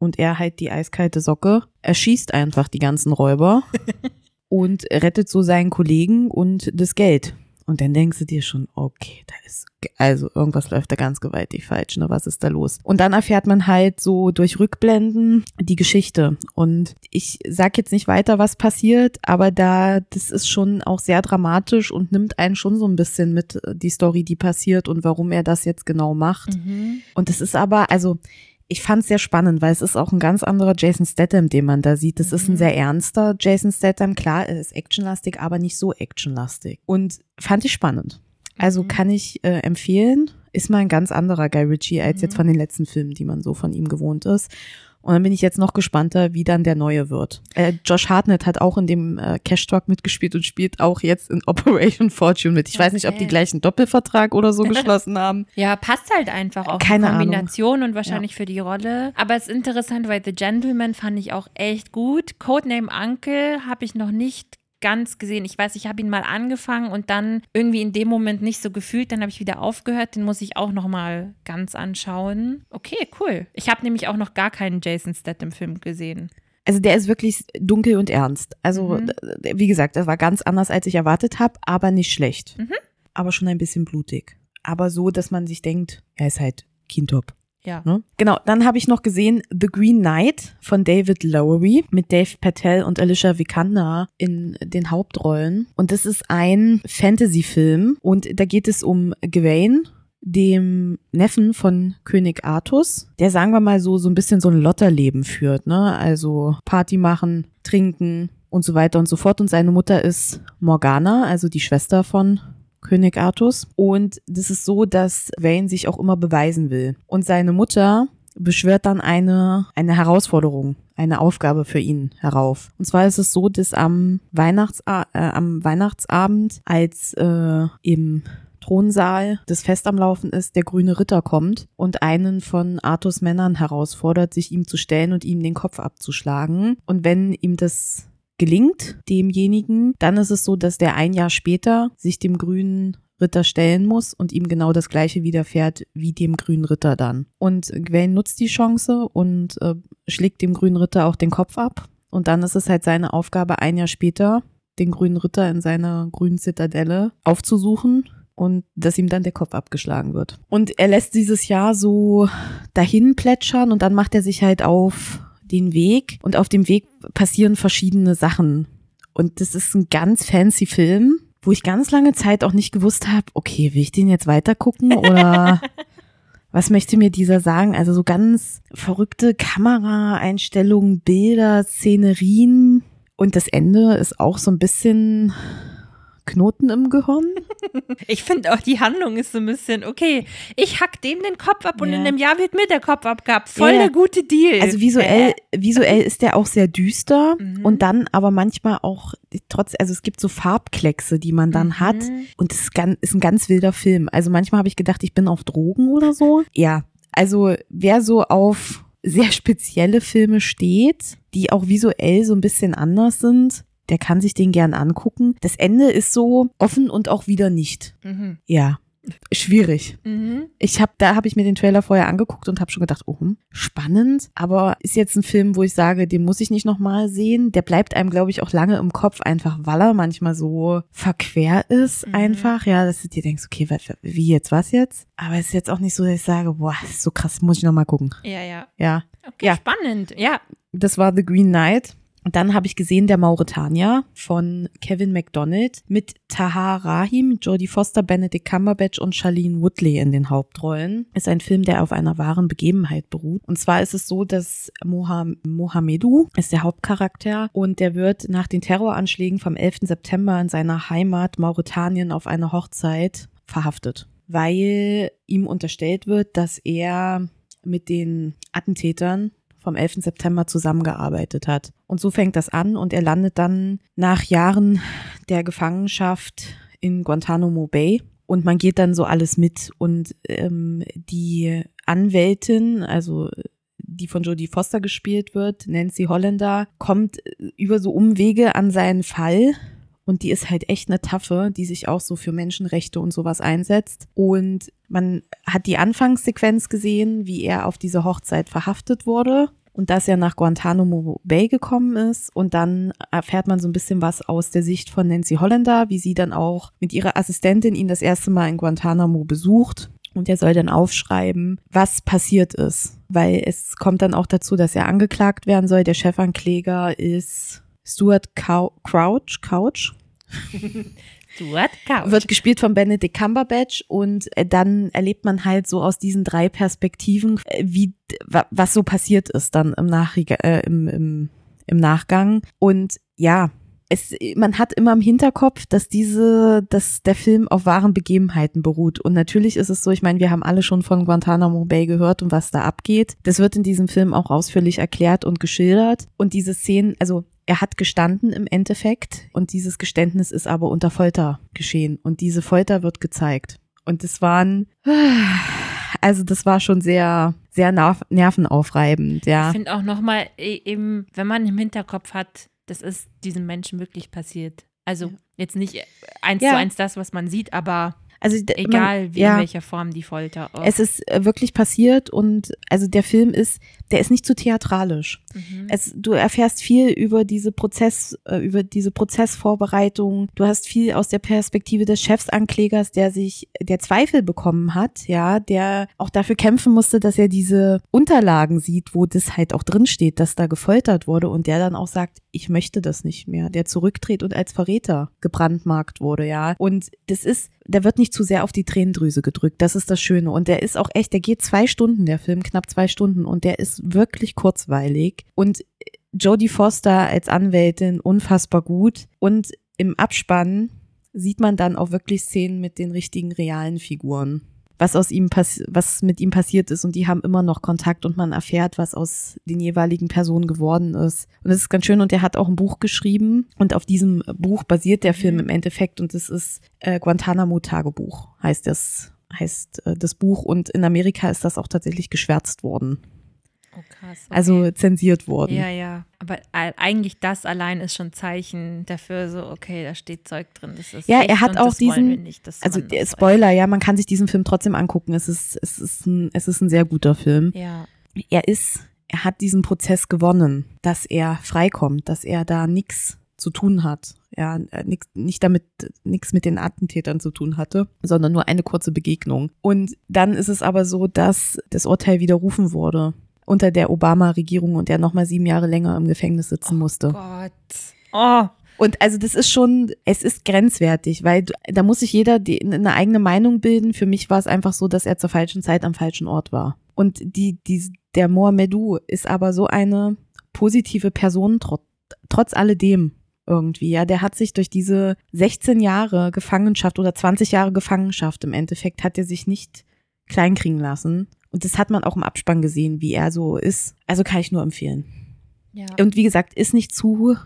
und er halt die eiskalte Socke, erschießt einfach die ganzen Räuber <laughs> und rettet so seinen Kollegen und das Geld. Und dann denkst du dir schon, okay, da ist, also irgendwas läuft da ganz gewaltig falsch, ne? Was ist da los? Und dann erfährt man halt so durch Rückblenden die Geschichte. Und ich sag jetzt nicht weiter, was passiert, aber da, das ist schon auch sehr dramatisch und nimmt einen schon so ein bisschen mit, äh, die Story, die passiert und warum er das jetzt genau macht. Mhm. Und das ist aber, also, ich fand es sehr spannend, weil es ist auch ein ganz anderer Jason Statham, den man da sieht. Das ist ein Mhm. sehr ernster Jason Statham. Klar, er ist actionlastig, aber nicht so actionlastig. Und fand ich spannend. Also Mhm. kann ich äh, empfehlen. Ist mal ein ganz anderer Guy Ritchie als jetzt Mhm. von den letzten Filmen, die man so von ihm gewohnt ist. Und dann bin ich jetzt noch gespannter, wie dann der neue wird. Äh, Josh Hartnett hat auch in dem äh, Cash Talk mitgespielt und spielt auch jetzt in Operation Fortune mit. Ich weiß nicht, ob die Okay. gleich einen Doppelvertrag oder so <laughs> geschlossen haben. Ja, passt halt einfach auch Keine die Ahnung. Kombination und wahrscheinlich für die Rolle. Aber es ist interessant, weil The Gentleman fand ich auch echt gut. Codename Uncle habe ich noch nicht ganz gesehen. Ich weiß, ich habe ihn mal angefangen und dann irgendwie in dem Moment nicht so gefühlt. Dann habe ich wieder aufgehört. Den muss ich auch noch mal ganz anschauen. Okay, cool. Ich habe nämlich auch noch gar keinen Jason Statham-Film gesehen. Also der ist wirklich dunkel und ernst. Also Mhm. wie gesagt, das war ganz anders, als ich erwartet habe, aber nicht schlecht. Mhm. Aber schon ein bisschen blutig. Aber so, dass man sich denkt, er ist halt Kindtop. Ja. Ne? Genau, dann habe ich noch gesehen The Green Knight von David Lowery mit Dave Patel und Alicia Vikander in den Hauptrollen. Und das ist ein Fantasy-Film und da geht es um Gawain, dem Neffen von König Artus, der sagen wir mal so so ein bisschen so ein Lotterleben führt, ne? Also Party machen, trinken und so weiter und so fort. Und seine Mutter ist Morgana, also die Schwester von König Artus. Und das ist so, dass Wayne sich auch immer beweisen will. Und seine Mutter beschwört dann eine, eine Herausforderung, eine Aufgabe für ihn herauf. Und zwar ist es so, dass am, Weihnachtsa äh, am Weihnachtsabend, als äh, im Thronsaal das Fest am Laufen ist, der grüne Ritter kommt und einen von Arthurs Männern herausfordert, sich ihm zu stellen und ihm den Kopf abzuschlagen. Und wenn ihm das gelingt, demjenigen, dann ist es so, dass der ein Jahr später sich dem grünen Ritter stellen muss und ihm genau das gleiche widerfährt wie dem grünen Ritter dann. Und Gwen nutzt die Chance und äh, schlägt dem grünen Ritter auch den Kopf ab. Und dann ist es halt seine Aufgabe, ein Jahr später den grünen Ritter in seiner grünen Zitadelle aufzusuchen und dass ihm dann der Kopf abgeschlagen wird. Und er lässt dieses Jahr so dahin plätschern und dann macht er sich halt auf den Weg und auf dem Weg passieren verschiedene Sachen. Und das ist ein ganz fancy Film, wo ich ganz lange Zeit auch nicht gewusst habe, okay, will ich den jetzt weiter gucken oder <laughs> was möchte mir dieser sagen? Also so ganz verrückte Kameraeinstellungen, Bilder, Szenerien und das Ende ist auch so ein bisschen Knoten im Gehirn. <laughs> Ich finde auch, die Handlung ist so ein bisschen, okay, ich hack dem den Kopf ab und Ja. in einem Jahr wird mir der Kopf abgehabt. Voll Ja. der gute Deal. Also visuell, visuell ist der auch sehr düster Mhm. und dann aber manchmal auch trotz, also es gibt so Farbkleckse, die man dann Mhm. hat und es ist, ganz, ist ein ganz wilder Film. Also manchmal habe ich gedacht, ich bin auf Drogen oder so. Ja, also wer so auf sehr spezielle Filme steht, die auch visuell so ein bisschen anders sind, der kann sich den gern angucken. Das Ende ist so offen und auch wieder nicht. Mhm. Ja, schwierig. Mhm. Ich habe, da habe ich mir den Trailer vorher angeguckt und habe schon gedacht, oh, hm, spannend. Aber ist jetzt ein Film, wo ich sage, den muss ich nicht nochmal sehen. Der bleibt einem, glaube ich, auch lange im Kopf, einfach weil er manchmal so verquer ist, Mhm. einfach. Ja, dass du dir denkst, okay, wie jetzt, was jetzt? Aber es ist jetzt auch nicht so, dass ich sage, boah, ist so krass, muss ich nochmal gucken. Ja, ja. Ja, Okay, Ja. spannend. Ja. das war The Green Knight. Dann habe ich gesehen Der Mauretanier von Kevin McDonald mit Tahar Rahim, Jodie Foster, Benedict Cumberbatch und Charlene Woodley in den Hauptrollen. Ist ein Film, der auf einer wahren Begebenheit beruht. Und zwar ist es so, dass Moham Mohamedou ist der Hauptcharakter und der wird nach den Terroranschlägen vom 11. September in seiner Heimat Mauretanien auf einer Hochzeit verhaftet, weil ihm unterstellt wird, dass er mit den Attentätern vom 11. September zusammengearbeitet hat. Und so fängt das an und er landet dann nach Jahren der Gefangenschaft in Guantanamo Bay. Und man geht dann so alles mit. Und ähm, die Anwältin, also die von Jodie Foster gespielt wird, Nancy Holländer, kommt über so Umwege an seinen Fall. Und die ist halt echt eine Taffe, die sich auch so für Menschenrechte und sowas einsetzt. Und man hat die Anfangssequenz gesehen, wie er auf diese Hochzeit verhaftet wurde und dass er nach Guantanamo Bay gekommen ist. Und dann erfährt man so ein bisschen was aus der Sicht von Nancy Holländer, wie sie dann auch mit ihrer Assistentin ihn das erste Mal in Guantanamo besucht. Und er soll dann aufschreiben, was passiert ist. Weil es kommt dann auch dazu, dass er angeklagt werden soll. Der Chefankläger ist Stuart Cou Crouch, Couch. <laughs> Stuart Couch. Wird gespielt von Benedict Cumberbatch und äh, dann erlebt man halt so aus diesen drei Perspektiven, äh, wie was so passiert ist dann im, Nachrieg äh, im, im, im Nachgang. Und ja, es, man hat immer im Hinterkopf, dass diese, dass der Film auf wahren Begebenheiten beruht. Und natürlich ist es so, ich meine, wir haben alle schon von Guantanamo Bay gehört und was da abgeht. Das wird in diesem Film auch ausführlich erklärt und geschildert. Und diese Szenen, also er hat gestanden im Endeffekt und dieses Geständnis ist aber unter Folter geschehen. Und diese Folter wird gezeigt. Und es waren, also das war schon sehr, sehr nervenaufreibend, ja. Ich finde auch nochmal e, eben, wenn man im Hinterkopf hat, das ist diesem Menschen wirklich passiert. Also ja. jetzt nicht eins ja. zu eins das, was man sieht, aber also egal man, wie ja, in welcher Form die Folter. Auch. Es ist äh, wirklich passiert und also der Film ist, der ist nicht zu theatralisch. Mhm. Es, du erfährst viel über diese Prozess, äh, über diese Prozessvorbereitung. Du hast viel aus der Perspektive des Chefsanklägers, der sich, der Zweifel bekommen hat, ja, der auch dafür kämpfen musste, dass er diese Unterlagen sieht, wo das halt auch drin steht, dass da gefoltert wurde und der dann auch sagt, ich möchte das nicht mehr, der zurücktritt und als Verräter gebrandmarkt wurde, ja. Und das ist der wird nicht zu sehr auf die Tränendrüse gedrückt. Das ist das Schöne. Und der ist auch echt, der geht zwei Stunden, der Film, knapp zwei Stunden. Und der ist wirklich kurzweilig. Und Jodie Foster als Anwältin unfassbar gut. Und im Abspann sieht man dann auch wirklich Szenen mit den richtigen realen Figuren was aus ihm was mit ihm passiert ist und die haben immer noch Kontakt und man erfährt, was aus den jeweiligen Personen geworden ist. Und das ist ganz schön und er hat auch ein Buch geschrieben und auf diesem Buch basiert der Film mhm. im Endeffekt und das ist äh, Guantanamo Tagebuch heißt das heißt äh, das Buch und in Amerika ist das auch tatsächlich geschwärzt worden. Oh, krass. Okay. Also zensiert worden. Ja, ja. Aber eigentlich das allein ist schon Zeichen dafür, so, okay, da steht Zeug drin. Das ist ja, er hat auch diesen, nicht, also Spoiler, weiß. ja, man kann sich diesen Film trotzdem angucken. Es ist, es ist ein, es ist ein sehr guter Film. Ja. Er ist, er hat diesen Prozess gewonnen, dass er freikommt, dass er da nichts zu tun hat. Ja, äh, nix, nicht damit nichts mit den Attentätern zu tun hatte, sondern nur eine kurze Begegnung. Und dann ist es aber so, dass das Urteil widerrufen wurde unter der Obama-Regierung und der nochmal sieben Jahre länger im Gefängnis sitzen oh musste. Oh Gott. Oh. Und also das ist schon, es ist grenzwertig, weil da muss sich jeder die, eine eigene Meinung bilden. Für mich war es einfach so, dass er zur falschen Zeit am falschen Ort war. Und die, die, der Mohamedou ist aber so eine positive Person trotz, trotz alledem irgendwie. Ja, der hat sich durch diese 16 Jahre Gefangenschaft oder 20 Jahre Gefangenschaft im Endeffekt hat er sich nicht kleinkriegen lassen und das hat man auch im Abspann gesehen, wie er so ist. Also kann ich nur empfehlen. Ja. Und wie gesagt, ist nicht zu,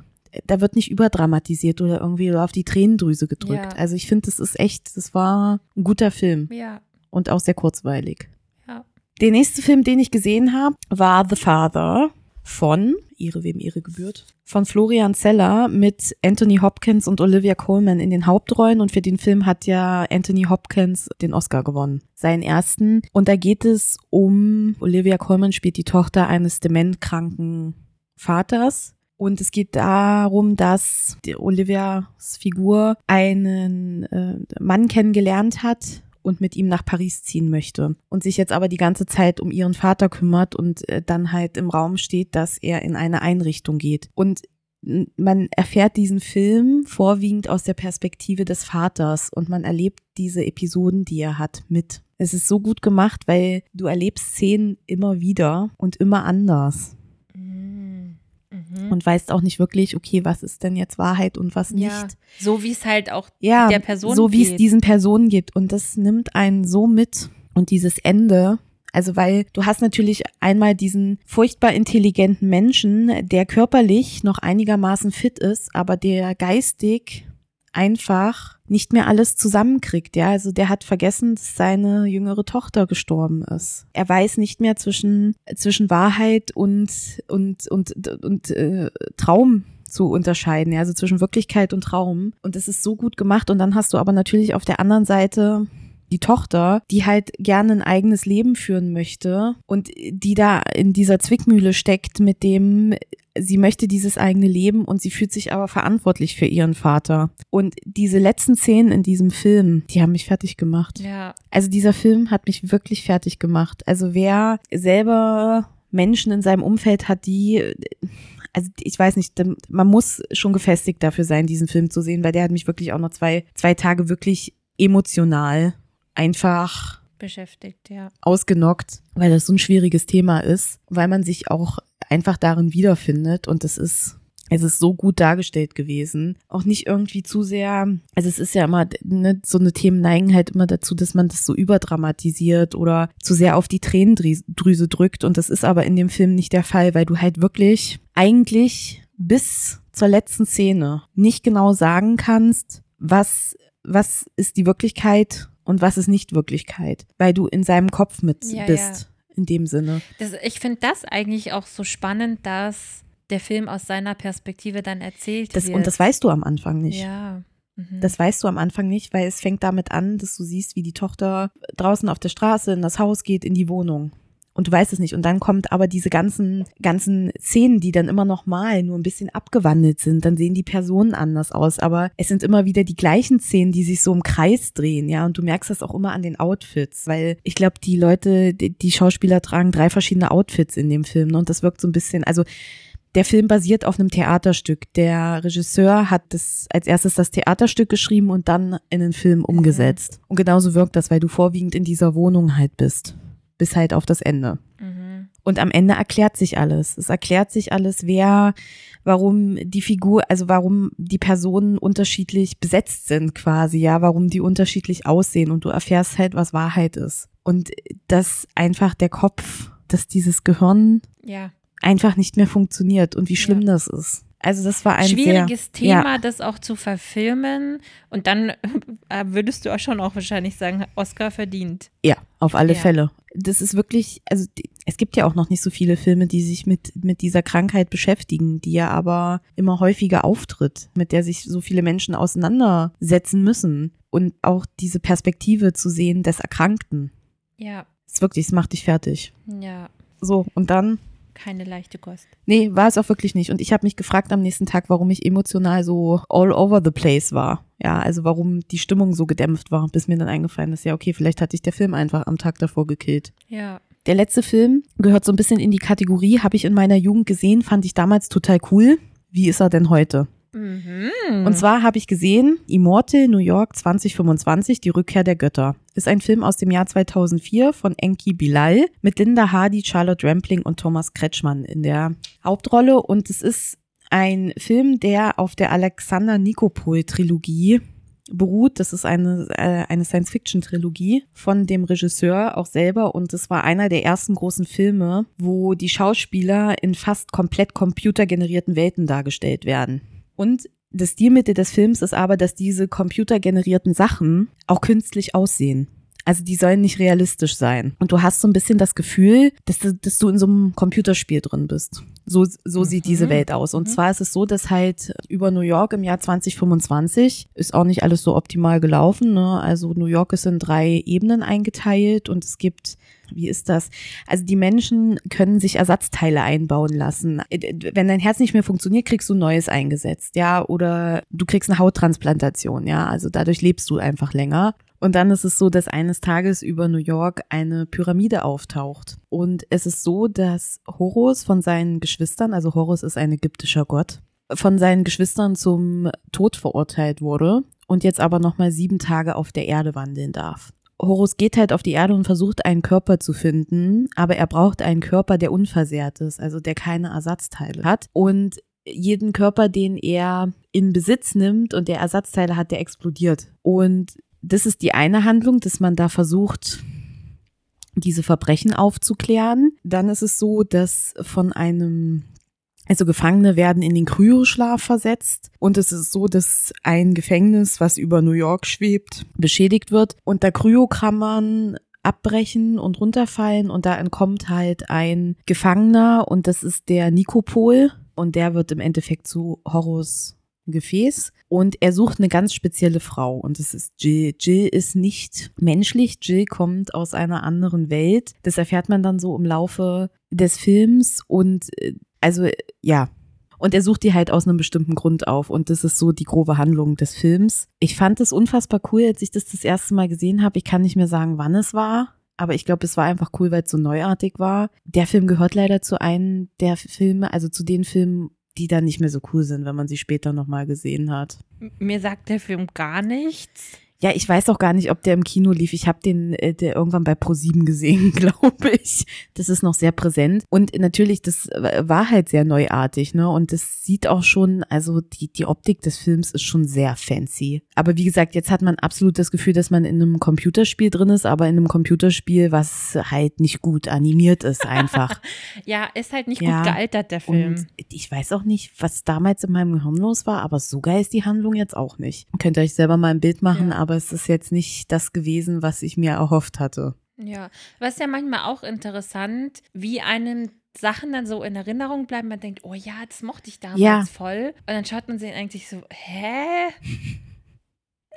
da wird nicht überdramatisiert oder irgendwie auf die Tränendrüse gedrückt. Ja. Also ich finde, das ist echt, das war ein guter Film. Ja. Und auch sehr kurzweilig. Ja. Der nächste Film, den ich gesehen habe, war The Father von, ihre wem ihre gebührt, von Florian Zeller mit Anthony Hopkins und Olivia Colman in den Hauptrollen und für den Film hat ja Anthony Hopkins den Oscar gewonnen, seinen ersten. Und da geht es um, Olivia Colman spielt die Tochter eines dementkranken Vaters und es geht darum, dass Olivias Figur einen äh, Mann kennengelernt hat, und mit ihm nach Paris ziehen möchte und sich jetzt aber die ganze Zeit um ihren Vater kümmert und äh, dann halt im Raum steht, dass er in eine Einrichtung geht. Und man erfährt diesen Film vorwiegend aus der Perspektive des Vaters und man erlebt diese Episoden, die er hat, mit. Es ist so gut gemacht, weil du erlebst Szenen immer wieder und immer anders mhm. und weißt auch nicht wirklich, okay, was ist denn jetzt Wahrheit und was nicht. Ja, so wie es halt auch ja, der Person so wie es diesen Personen geht und das nimmt einen so mit und dieses Ende also weil du hast natürlich einmal diesen furchtbar intelligenten Menschen, der körperlich noch einigermaßen fit ist, aber der geistig einfach nicht mehr alles zusammenkriegt. Ja, also der hat vergessen, dass seine jüngere Tochter gestorben ist. Er weiß nicht mehr zwischen zwischen Wahrheit und und und und, und äh, Traum zu unterscheiden, ja, also zwischen Wirklichkeit und Traum. Und das ist so gut gemacht. Und dann hast du aber natürlich auf der anderen Seite die Tochter, die halt gerne ein eigenes Leben führen möchte und die da in dieser Zwickmühle steckt mit dem, sie möchte dieses eigene Leben und sie fühlt sich aber verantwortlich für ihren Vater. Und diese letzten Szenen in diesem Film, die haben mich fertig gemacht. Ja. Also dieser Film hat mich wirklich fertig gemacht. Also wer selber Menschen in seinem Umfeld hat, die also ich weiß nicht, man muss schon gefestigt dafür sein, diesen Film zu sehen, weil der hat mich wirklich auch noch zwei, zwei Tage wirklich emotional einfach beschäftigt, ja. Ausgenockt, weil das so ein schwieriges Thema ist, weil man sich auch einfach darin wiederfindet und es ist es ist so gut dargestellt gewesen. Auch nicht irgendwie zu sehr, also es ist ja immer, ne, so eine Themen neigen halt immer dazu, dass man das so überdramatisiert oder zu sehr auf die Tränendrüse drückt. Und das ist aber in dem Film nicht der Fall, weil du halt wirklich eigentlich bis zur letzten Szene nicht genau sagen kannst, was, was ist die Wirklichkeit und was ist nicht Wirklichkeit, weil du in seinem Kopf mit ja, bist. Ja. In dem Sinne. Das, ich finde das eigentlich auch so spannend, dass der Film aus seiner Perspektive dann erzählt das, wird. Und das weißt du am Anfang nicht. Ja. Mhm. Das weißt du am Anfang nicht, weil es fängt damit an, dass du siehst, wie die Tochter draußen auf der Straße in das Haus geht, in die Wohnung und du weißt es nicht. Und dann kommt aber diese ganzen, ganzen Szenen, die dann immer noch mal nur ein bisschen abgewandelt sind. Dann sehen die Personen anders aus. Aber es sind immer wieder die gleichen Szenen, die sich so im Kreis drehen, ja. Und du merkst das auch immer an den Outfits, weil ich glaube, die Leute, die, die Schauspieler tragen drei verschiedene Outfits in dem Film. Ne? Und das wirkt so ein bisschen, also der Film basiert auf einem Theaterstück. Der Regisseur hat das als erstes das Theaterstück geschrieben und dann in den Film umgesetzt. Mhm. Und genauso wirkt das, weil du vorwiegend in dieser Wohnung halt bist bis halt auf das Ende. Mhm. Und am Ende erklärt sich alles. Es erklärt sich alles, wer, warum die Figur, also warum die Personen unterschiedlich besetzt sind quasi, ja, warum die unterschiedlich aussehen und du erfährst halt, was Wahrheit ist. Und dass einfach der Kopf, dass dieses Gehirn ja. einfach nicht mehr funktioniert und wie schlimm ja. das ist. Also das war ein schwieriges sehr, Thema, ja. das auch zu verfilmen. Und dann äh, würdest du auch schon auch wahrscheinlich sagen, Oscar verdient. Ja, auf alle ja. Fälle. Das ist wirklich, also es gibt ja auch noch nicht so viele Filme, die sich mit, mit dieser Krankheit beschäftigen, die ja aber immer häufiger auftritt, mit der sich so viele Menschen auseinandersetzen müssen. Und auch diese Perspektive zu sehen des Erkrankten. Ja. ist wirklich, es macht dich fertig. Ja. So, und dann keine leichte Kost. Nee, war es auch wirklich nicht. Und ich habe mich gefragt am nächsten Tag, warum ich emotional so all over the place war. Ja, also warum die Stimmung so gedämpft war, bis mir dann eingefallen ist, ja, okay, vielleicht hatte ich der Film einfach am Tag davor gekillt. Ja. Der letzte Film gehört so ein bisschen in die Kategorie, habe ich in meiner Jugend gesehen, fand ich damals total cool. Wie ist er denn heute? Mhm. Und zwar habe ich gesehen, Immortal New York 2025, die Rückkehr der Götter. Ist ein Film aus dem Jahr 2004 von Enki Bilal mit Linda Hardy, Charlotte Rampling und Thomas Kretschmann in der Hauptrolle. Und es ist ein Film, der auf der Alexander Nikopol Trilogie beruht. Das ist eine, äh, eine Science-Fiction-Trilogie von dem Regisseur auch selber und es war einer der ersten großen Filme, wo die Schauspieler in fast komplett computergenerierten Welten dargestellt werden. Und das Stilmittel des Films ist aber, dass diese computergenerierten Sachen auch künstlich aussehen. Also die sollen nicht realistisch sein. Und du hast so ein bisschen das Gefühl, dass du, dass du in so einem Computerspiel drin bist. So, so mhm. sieht diese Welt aus. Und mhm. zwar ist es so, dass halt über New York im Jahr 2025 ist auch nicht alles so optimal gelaufen. Ne? Also New York ist in drei Ebenen eingeteilt und es gibt wie ist das? Also die Menschen können sich Ersatzteile einbauen lassen. Wenn dein Herz nicht mehr funktioniert, kriegst du Neues eingesetzt, ja, oder du kriegst eine Hauttransplantation, ja. Also dadurch lebst du einfach länger. Und dann ist es so, dass eines Tages über New York eine Pyramide auftaucht. Und es ist so, dass Horus von seinen Geschwistern, also Horus ist ein ägyptischer Gott, von seinen Geschwistern zum Tod verurteilt wurde und jetzt aber nochmal sieben Tage auf der Erde wandeln darf. Horus geht halt auf die Erde und versucht einen Körper zu finden, aber er braucht einen Körper, der unversehrt ist, also der keine Ersatzteile hat. Und jeden Körper, den er in Besitz nimmt und der Ersatzteile hat, der explodiert. Und das ist die eine Handlung, dass man da versucht, diese Verbrechen aufzuklären. Dann ist es so, dass von einem also Gefangene werden in den Kryoschlaf versetzt und es ist so, dass ein Gefängnis, was über New York schwebt, beschädigt wird und da Kryokammern abbrechen und runterfallen und da entkommt halt ein Gefangener und das ist der Nikopol und der wird im Endeffekt zu Horus Gefäß und er sucht eine ganz spezielle Frau und das ist Jill. Jill ist nicht menschlich, Jill kommt aus einer anderen Welt. Das erfährt man dann so im Laufe des Films und äh, also ja. Und er sucht die halt aus einem bestimmten Grund auf und das ist so die grobe Handlung des Films. Ich fand es unfassbar cool, als ich das das erste Mal gesehen habe. Ich kann nicht mehr sagen, wann es war. Aber ich glaube, es war einfach cool, weil es so neuartig war. Der Film gehört leider zu einem der Filme, also zu den Filmen, die dann nicht mehr so cool sind, wenn man sie später nochmal gesehen hat. Mir sagt der Film gar nichts. Ja, ich weiß auch gar nicht, ob der im Kino lief. Ich habe den äh, der irgendwann bei ProSieben gesehen, <laughs> glaube ich. Das ist noch sehr präsent und natürlich das war halt sehr neuartig, ne? Und das sieht auch schon, also die die Optik des Films ist schon sehr fancy. Aber wie gesagt, jetzt hat man absolut das Gefühl, dass man in einem Computerspiel drin ist, aber in einem Computerspiel, was halt nicht gut animiert ist einfach. <laughs> ja, ist halt nicht ja, gut gealtert der Film. Und ich weiß auch nicht, was damals in meinem Gehirn los war, aber so geil ist die Handlung jetzt auch nicht. Könnt ihr euch selber mal ein Bild machen, ja. aber aber es ist jetzt nicht das gewesen, was ich mir erhofft hatte. Ja, was ja manchmal auch interessant, wie einem Sachen dann so in Erinnerung bleiben. Man denkt, oh ja, das mochte ich damals ja. voll. Und dann schaut man sich eigentlich so, hä?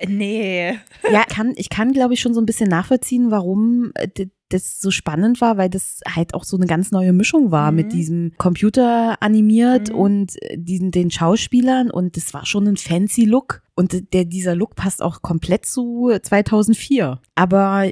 Nee. <laughs> Ja, kann, ich kann, glaube ich, schon so ein bisschen nachvollziehen, warum äh, das so spannend war, weil das halt auch so eine ganz neue Mischung war mhm. mit diesem Computer animiert mhm. und äh, diesen, den Schauspielern und das war schon ein fancy Look und der, dieser Look passt auch komplett zu 2004. Aber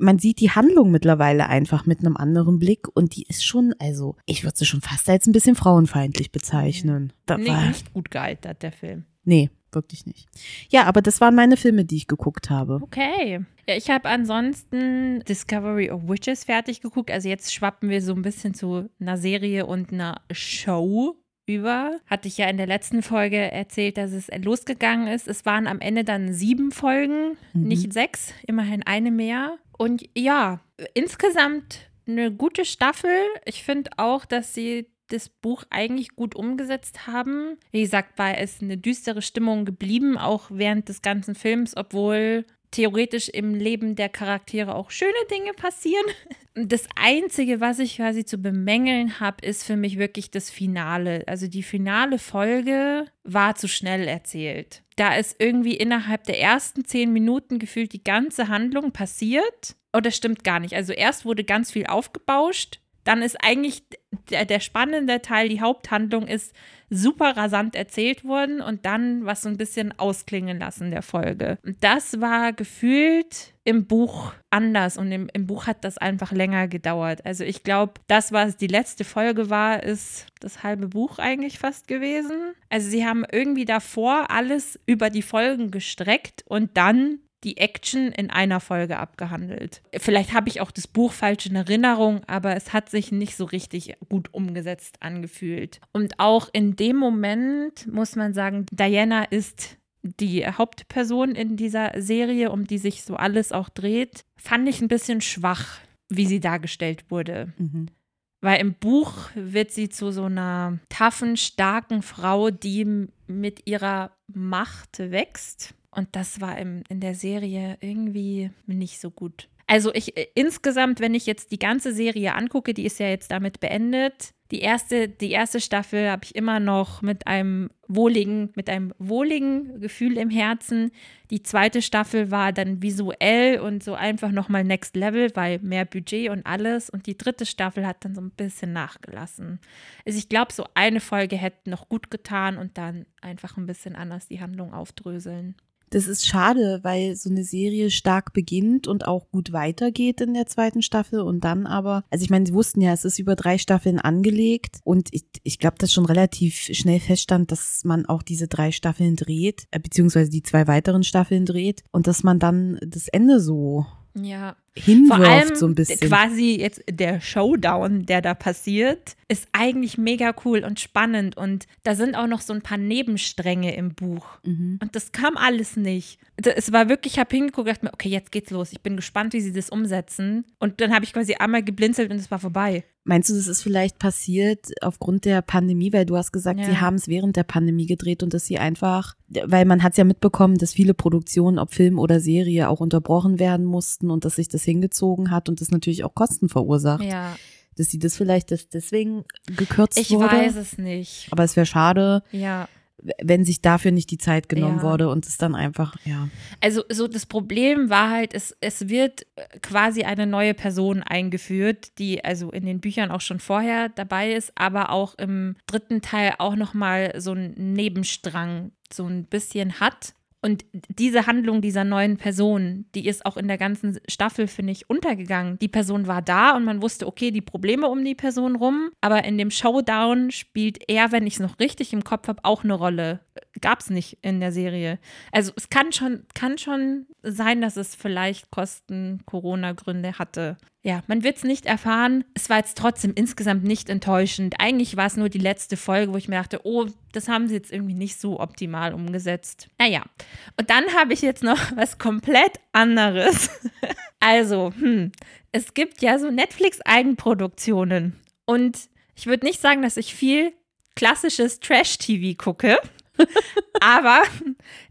man sieht die Handlung mittlerweile einfach mit einem anderen Blick und die ist schon, also ich würde sie schon fast als ein bisschen frauenfeindlich bezeichnen. Das nee, war, nicht gut gealtert, der Film. Nee, wirklich nicht. Ja, aber das waren meine Filme, die ich geguckt habe. Okay. Ja, ich habe ansonsten Discovery of Witches fertig geguckt. Also jetzt schwappen wir so ein bisschen zu einer Serie und einer Show über. Hatte ich ja in der letzten Folge erzählt, dass es losgegangen ist. Es waren am Ende dann sieben Folgen, mhm. nicht sechs, immerhin eine mehr. Und ja, insgesamt eine gute Staffel. Ich finde auch, dass sie das Buch eigentlich gut umgesetzt haben. Wie gesagt, war es eine düstere Stimmung geblieben, auch während des ganzen Films, obwohl theoretisch im Leben der Charaktere auch schöne Dinge passieren. <laughs> Das Einzige, was ich quasi zu bemängeln habe, ist für mich wirklich das Finale. Also die finale Folge war zu schnell erzählt. Da ist irgendwie innerhalb der ersten zehn Minuten gefühlt die ganze Handlung passiert. Oh, das stimmt gar nicht. Also erst wurde ganz viel aufgebauscht dann ist eigentlich der, der spannende Teil, die Haupthandlung ist super rasant erzählt worden und dann was so ein bisschen ausklingen lassen der Folge. Und das war gefühlt im Buch anders und im, im Buch hat das einfach länger gedauert. Also ich glaube, das, was die letzte Folge war, ist das halbe Buch eigentlich fast gewesen. Also sie haben irgendwie davor alles über die Folgen gestreckt und dann die Action in einer Folge abgehandelt. Vielleicht habe ich auch das Buch falsch in Erinnerung, aber es hat sich nicht so richtig gut umgesetzt angefühlt. Und auch in dem Moment muss man sagen, Diana ist die Hauptperson in dieser Serie, um die sich so alles auch dreht, fand ich ein bisschen schwach, wie sie dargestellt wurde. Mhm. Weil im Buch wird sie zu so einer taffen, starken Frau, die mit ihrer Macht wächst und das war im, in der Serie irgendwie nicht so gut. Also ich äh, insgesamt, wenn ich jetzt die ganze Serie angucke, die ist ja jetzt damit beendet. Die erste, die erste Staffel habe ich immer noch mit einem wohligen, mit einem wohligen Gefühl im Herzen. Die zweite Staffel war dann visuell und so einfach nochmal Next Level, weil mehr Budget und alles. Und die dritte Staffel hat dann so ein bisschen nachgelassen. Also ich glaube, so eine Folge hätte noch gut getan und dann einfach ein bisschen anders die Handlung aufdröseln. Das ist schade, weil so eine Serie stark beginnt und auch gut weitergeht in der zweiten Staffel und dann aber, also ich meine, sie wussten ja, es ist über drei Staffeln angelegt und ich, ich glaube, dass schon relativ schnell feststand, dass man auch diese drei Staffeln dreht, äh, beziehungsweise die zwei weiteren Staffeln dreht und dass man dann das Ende so ja. hinwirft Vor allem so ein bisschen. Quasi jetzt der Showdown, der da passiert, ist eigentlich mega cool und spannend und da sind auch noch so ein paar Nebenstränge im Buch mhm. und das kam alles nicht. Es war wirklich, ich habe hingeguckt und dachte mir, okay, jetzt geht's los. Ich bin gespannt, wie sie das umsetzen und dann habe ich quasi einmal geblinzelt und es war vorbei. Meinst du, das ist vielleicht passiert aufgrund der Pandemie, weil du hast gesagt, ja. sie haben es während der Pandemie gedreht und dass sie einfach, weil man hat es ja mitbekommen, dass viele Produktionen, ob Film oder Serie, auch unterbrochen werden mussten und dass sich das hingezogen hat und das natürlich auch Kosten verursacht. Ja. Dass sie das vielleicht deswegen gekürzt ich wurde. Ich weiß es nicht. Aber es wäre schade. Ja wenn sich dafür nicht die Zeit genommen ja. wurde und es dann einfach, ja. Also so das Problem war halt, es, es wird quasi eine neue Person eingeführt, die also in den Büchern auch schon vorher dabei ist, aber auch im dritten Teil auch nochmal so einen Nebenstrang so ein bisschen hat. Und diese Handlung dieser neuen Person, die ist auch in der ganzen Staffel, finde ich, untergegangen. Die Person war da und man wusste, okay, die Probleme um die Person rum, aber in dem Showdown spielt er, wenn ich es noch richtig im Kopf habe, auch eine Rolle. Gab es nicht in der Serie. Also es kann schon, kann schon sein, dass es vielleicht Kosten-Corona-Gründe hatte. Ja, man wird es nicht erfahren. Es war jetzt trotzdem insgesamt nicht enttäuschend. Eigentlich war es nur die letzte Folge, wo ich mir dachte, oh, das haben sie jetzt irgendwie nicht so optimal umgesetzt. Naja, und dann habe ich jetzt noch was komplett anderes. <laughs> also, hm, es gibt ja so Netflix-Eigenproduktionen. Und ich würde nicht sagen, dass ich viel klassisches Trash-TV gucke. Aber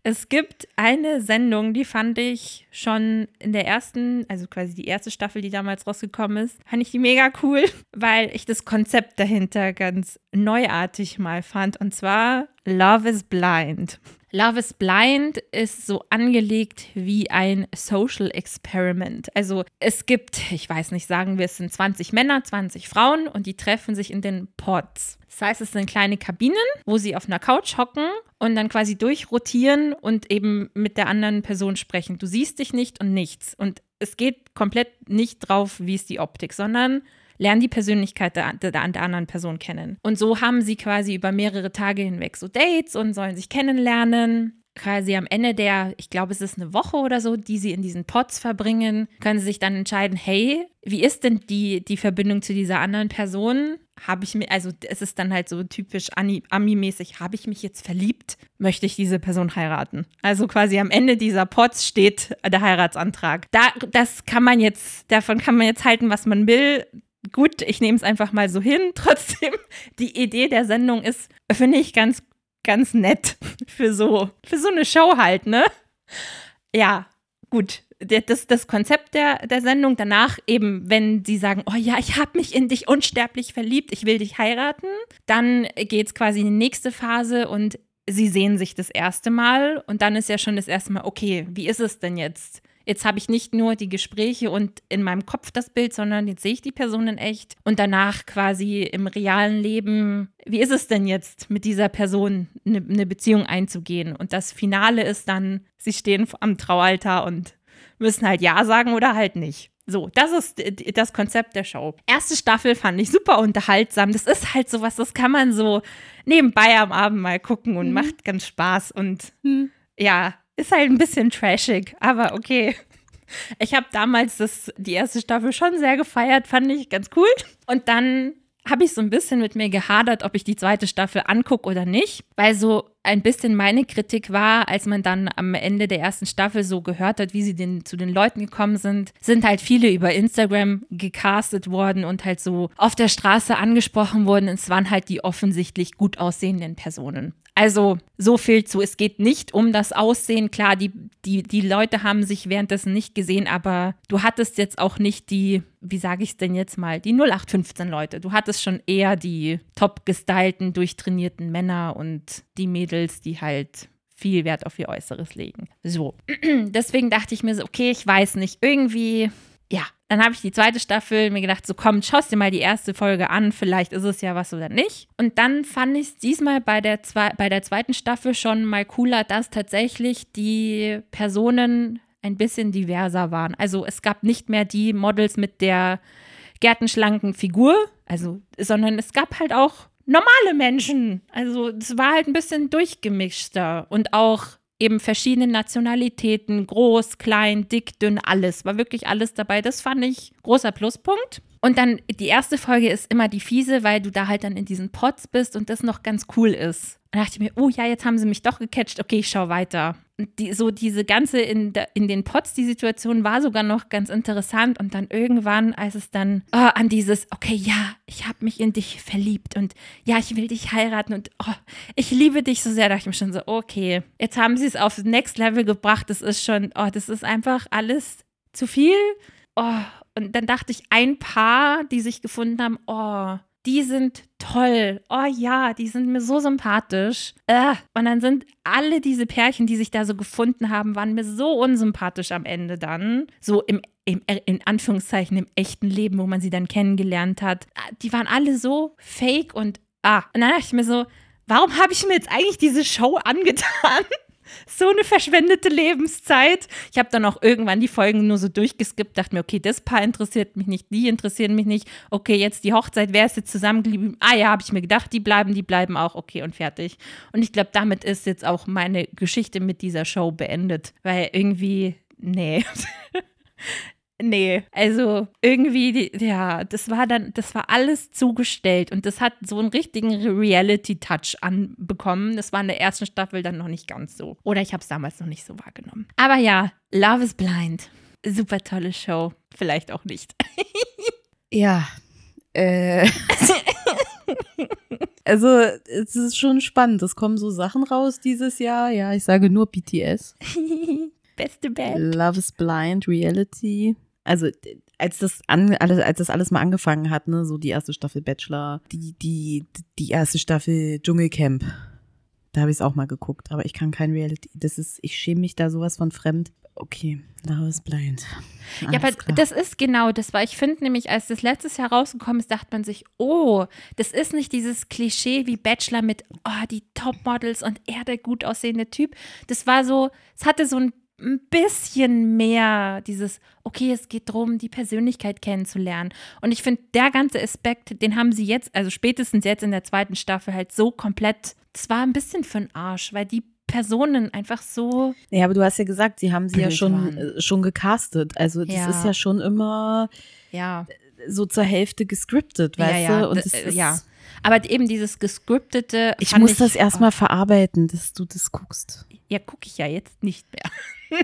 es gibt eine Sendung, die fand ich schon in der ersten, also quasi die erste Staffel, die damals rausgekommen ist, fand ich die mega cool, weil ich das Konzept dahinter ganz neuartig mal fand. Und zwar Love is Blind. Love is Blind ist so angelegt wie ein Social Experiment. Also es gibt, ich weiß nicht, sagen wir, es sind 20 Männer, 20 Frauen und die treffen sich in den Pods. Das heißt, es sind kleine Kabinen, wo sie auf einer Couch hocken und dann quasi durchrotieren und eben mit der anderen Person sprechen. Du siehst dich nicht und nichts. Und es geht komplett nicht drauf, wie ist die Optik, sondern lernen die Persönlichkeit der, der, der, anderen Person kennen. Und so haben sie quasi über mehrere Tage hinweg so Dates und sollen sich kennenlernen. Quasi am Ende der, ich glaube, es ist eine Woche oder so, die sie in diesen Pots verbringen, können sie sich dann entscheiden, hey, wie ist denn die, die Verbindung zu dieser anderen Person? Habe ich mir, also es ist dann halt so typisch Ami-mäßig, habe ich mich jetzt verliebt? Möchte ich diese Person heiraten? Also quasi am Ende dieser Pots steht der Heiratsantrag. Da, das kann man jetzt, davon kann man jetzt halten, was man will gut, ich nehme es einfach mal so hin. <laughs> Trotzdem, die Idee der Sendung ist, finde ich, ganz, ganz nett für so, für so eine Show halt, ne? Ja, gut. Das, das Konzept der, der Sendung danach eben, wenn sie sagen, oh ja, ich habe mich in dich unsterblich verliebt, ich will dich heiraten, dann geht es quasi in die nächste Phase und sie sehen sich das erste Mal und dann ist ja schon das erste Mal, okay, wie ist es denn jetzt? Jetzt habe ich nicht nur die Gespräche und in meinem Kopf das Bild, sondern jetzt sehe ich die Person in echt und danach quasi im realen Leben, wie ist es denn jetzt mit dieser Person eine, eine Beziehung einzugehen? Und das Finale ist dann, sie stehen am Traualtar und müssen halt Ja sagen oder halt nicht. So, das ist das Konzept der Show. Erste Staffel fand ich super unterhaltsam. Das ist halt sowas, das kann man so nebenbei am Abend mal gucken und mhm. macht ganz Spaß. Und mhm. ja, ist halt ein bisschen trashig, aber okay. Ich habe damals das, die erste Staffel schon sehr gefeiert, fand ich ganz cool. Und dann habe ich so ein bisschen mit mir gehadert, ob ich die zweite Staffel angucke oder nicht, weil so ein bisschen meine Kritik war, als man dann am Ende der ersten Staffel so gehört hat, wie sie den, zu den Leuten gekommen sind, sind halt viele über Instagram gecastet worden und halt so auf der Straße angesprochen worden. Es waren halt die offensichtlich gut aussehenden Personen. Also so viel zu, es geht nicht um das Aussehen. Klar, die, die, die Leute haben sich währenddessen nicht gesehen, aber du hattest jetzt auch nicht die, wie sage ich es denn jetzt mal, die 0815 Leute. Du hattest schon eher die top gestylten, durchtrainierten Männer und die Mädels, die halt viel Wert auf ihr Äußeres legen. So, <clears throat> deswegen dachte ich mir so, okay, ich weiß nicht, irgendwie dann habe ich die zweite Staffel mir gedacht, so komm, schaust dir mal die erste Folge an, vielleicht ist es ja was oder nicht. Und dann fand ich es diesmal bei der, bei der zweiten Staffel schon mal cooler, dass tatsächlich die Personen ein bisschen diverser waren. Also es gab nicht mehr die Models mit der gärtenschlanken Figur, also, sondern es gab halt auch normale Menschen. Also es war halt ein bisschen durchgemischter und auch eben verschiedene Nationalitäten, groß, klein, dick, dünn, alles. War wirklich alles dabei. Das fand ich großer Pluspunkt. Und dann die erste Folge ist immer die fiese, weil du da halt dann in diesen Pots bist und das noch ganz cool ist. Und da dachte ich mir, oh ja, jetzt haben sie mich doch gecatcht. Okay, ich schau weiter die, so diese ganze in, de, in den Pots, die Situation war sogar noch ganz interessant. Und dann irgendwann, als es dann oh, an dieses, okay, ja, ich habe mich in dich verliebt und ja, ich will dich heiraten und oh, ich liebe dich so sehr, dachte ich mir schon so, okay, jetzt haben sie es aufs Next Level gebracht. Das ist schon, oh, das ist einfach alles zu viel. Oh, und dann dachte ich, ein Paar, die sich gefunden haben, oh, die sind toll. Oh ja, die sind mir so sympathisch. Äh. Und dann sind alle diese Pärchen, die sich da so gefunden haben, waren mir so unsympathisch am Ende dann. So im, im in Anführungszeichen im echten Leben, wo man sie dann kennengelernt hat. Die waren alle so fake und ah. Und dann dachte ich mir so, warum habe ich mir jetzt eigentlich diese Show angetan? <laughs> so eine verschwendete Lebenszeit. Ich habe dann auch irgendwann die Folgen nur so durchgeskippt, dachte mir, okay, das Paar interessiert mich nicht, die interessieren mich nicht. Okay, jetzt die Hochzeit, wer ist jetzt zusammengeblieben? Ah ja, habe ich mir gedacht, die bleiben, die bleiben auch, okay und fertig. Und ich glaube, damit ist jetzt auch meine Geschichte mit dieser Show beendet, weil irgendwie, nee. <laughs> Nee, also irgendwie, ja, das war dann, das war alles zugestellt und das hat so einen richtigen Reality-Touch anbekommen. Das war in der ersten Staffel dann noch nicht ganz so. Oder ich habe es damals noch nicht so wahrgenommen. Aber ja, Love is Blind. Super tolle Show. Vielleicht auch nicht. <laughs> ja. Äh. <laughs> also, es ist schon spannend. Es kommen so Sachen raus dieses Jahr. Ja, ich sage nur BTS. <laughs> Beste Band. Love is Blind, Reality also als das an, als das alles mal angefangen hat, ne, so die erste Staffel Bachelor, die, die, die erste Staffel Dschungelcamp. Da habe ich es auch mal geguckt, aber ich kann kein Reality. Das ist, ich schäme mich da sowas von fremd. Okay, Love is Blind. Alles ja, aber klar. das ist genau das, weil ich finde nämlich, als das letztes Jahr rausgekommen ist, dachte man sich, oh, das ist nicht dieses Klischee wie Bachelor mit, oh, die Topmodels und er der gut aussehende Typ. Das war so, es hatte so ein ein bisschen mehr dieses, okay, es geht darum, die Persönlichkeit kennenzulernen. Und ich finde, der ganze Aspekt, den haben sie jetzt, also spätestens jetzt in der zweiten Staffel, halt so komplett, das war ein bisschen für den Arsch, weil die Personen einfach so. Ja, aber du hast ja gesagt, sie haben sie ja schon, äh, schon gecastet. Also das ja. ist ja schon immer ja. so zur Hälfte gescriptet, weißt ja, du? Und das ist, ja. Aber eben dieses gescriptete. Ich muss ich, das erstmal verarbeiten, dass du das guckst. Ja, gucke ich ja jetzt nicht mehr.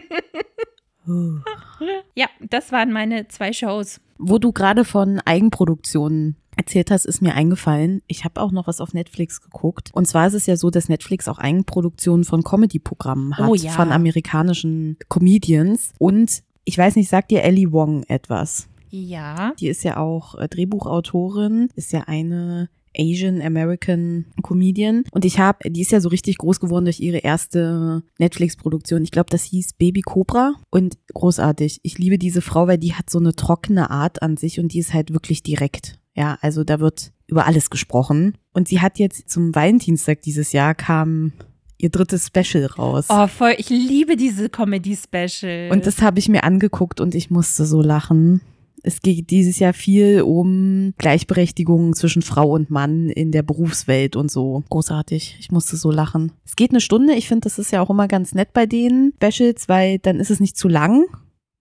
uh. <laughs> Ja, das waren meine zwei Shows. Wo du gerade von Eigenproduktionen erzählt hast, ist mir eingefallen. Ich habe auch noch was auf Netflix geguckt. Und zwar ist es ja so, dass Netflix auch Eigenproduktionen von Comedy-Programmen hat, oh, ja. von amerikanischen Comedians. Und ich weiß nicht, sagt dir Ellie Wong etwas? Ja. Die ist ja auch äh, Drehbuchautorin, ist ja eine Asian American Comedian. Und ich habe, die ist ja so richtig groß geworden durch ihre erste Netflix-Produktion. Ich glaube, das hieß Baby Cobra. Und großartig. Ich liebe diese Frau, weil die hat so eine trockene Art an sich und die ist halt wirklich direkt. Ja, also da wird über alles gesprochen. Und sie hat jetzt zum Valentinstag dieses Jahr kam ihr drittes Special raus. Oh, voll. Ich liebe diese Comedy-Special. Und das habe ich mir angeguckt und ich musste so lachen. Es geht dieses Jahr viel um Gleichberechtigung zwischen Frau und Mann in der Berufswelt und so. Großartig. Ich musste so lachen. Es geht eine Stunde. Ich finde, das ist ja auch immer ganz nett bei den Specials, weil dann ist es nicht zu lang.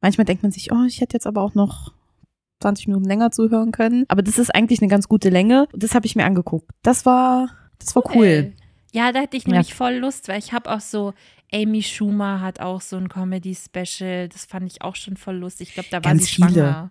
Manchmal denkt man sich, oh, ich hätte jetzt aber auch noch 20 Minuten länger zuhören können. Aber das ist eigentlich eine ganz gute Länge. Das habe ich mir angeguckt. Das war, das war cool. Ja, da hätte ich nämlich ja. voll Lust, weil ich habe auch so, Amy Schumer hat auch so ein Comedy-Special, das fand ich auch schon voll lustig. Ich glaube, da war Ganz sie viele. schwanger.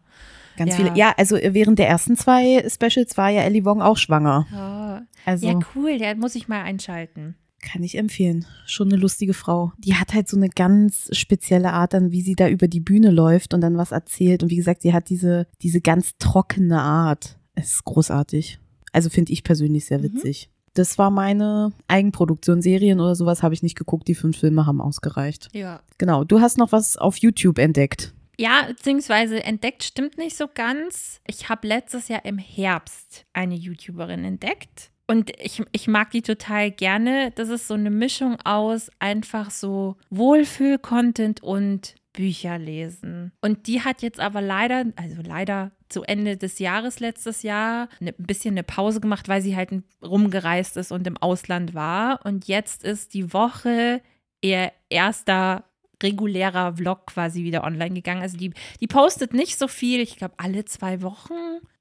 Ganz ja. viele. Ja, also während der ersten zwei Specials war ja Ellie Wong auch schwanger. Oh. Also, ja, cool, der muss ich mal einschalten. Kann ich empfehlen. Schon eine lustige Frau. Die hat halt so eine ganz spezielle Art an, wie sie da über die Bühne läuft und dann was erzählt. Und wie gesagt, sie hat diese, diese ganz trockene Art. Es ist großartig. Also finde ich persönlich sehr mhm. witzig. Mhm. Das war meine Eigenproduktion. Serien oder sowas habe ich nicht geguckt. Die fünf Filme haben ausgereicht. Ja. Genau. Du hast noch was auf YouTube entdeckt. Ja, beziehungsweise entdeckt stimmt nicht so ganz. Ich habe letztes Jahr im Herbst eine YouTuberin entdeckt. Und ich, ich mag die total gerne. Das ist so eine Mischung aus einfach so Wohlfühl-Content und Bücher lesen. Und die hat jetzt aber leider, also leider zu Ende des Jahres letztes Jahr ne, ein bisschen eine Pause gemacht, weil sie halt rumgereist ist und im Ausland war. Und jetzt ist die Woche ihr erster regulärer Vlog quasi wieder online gegangen. Also die, die postet nicht so viel, ich glaube alle zwei Wochen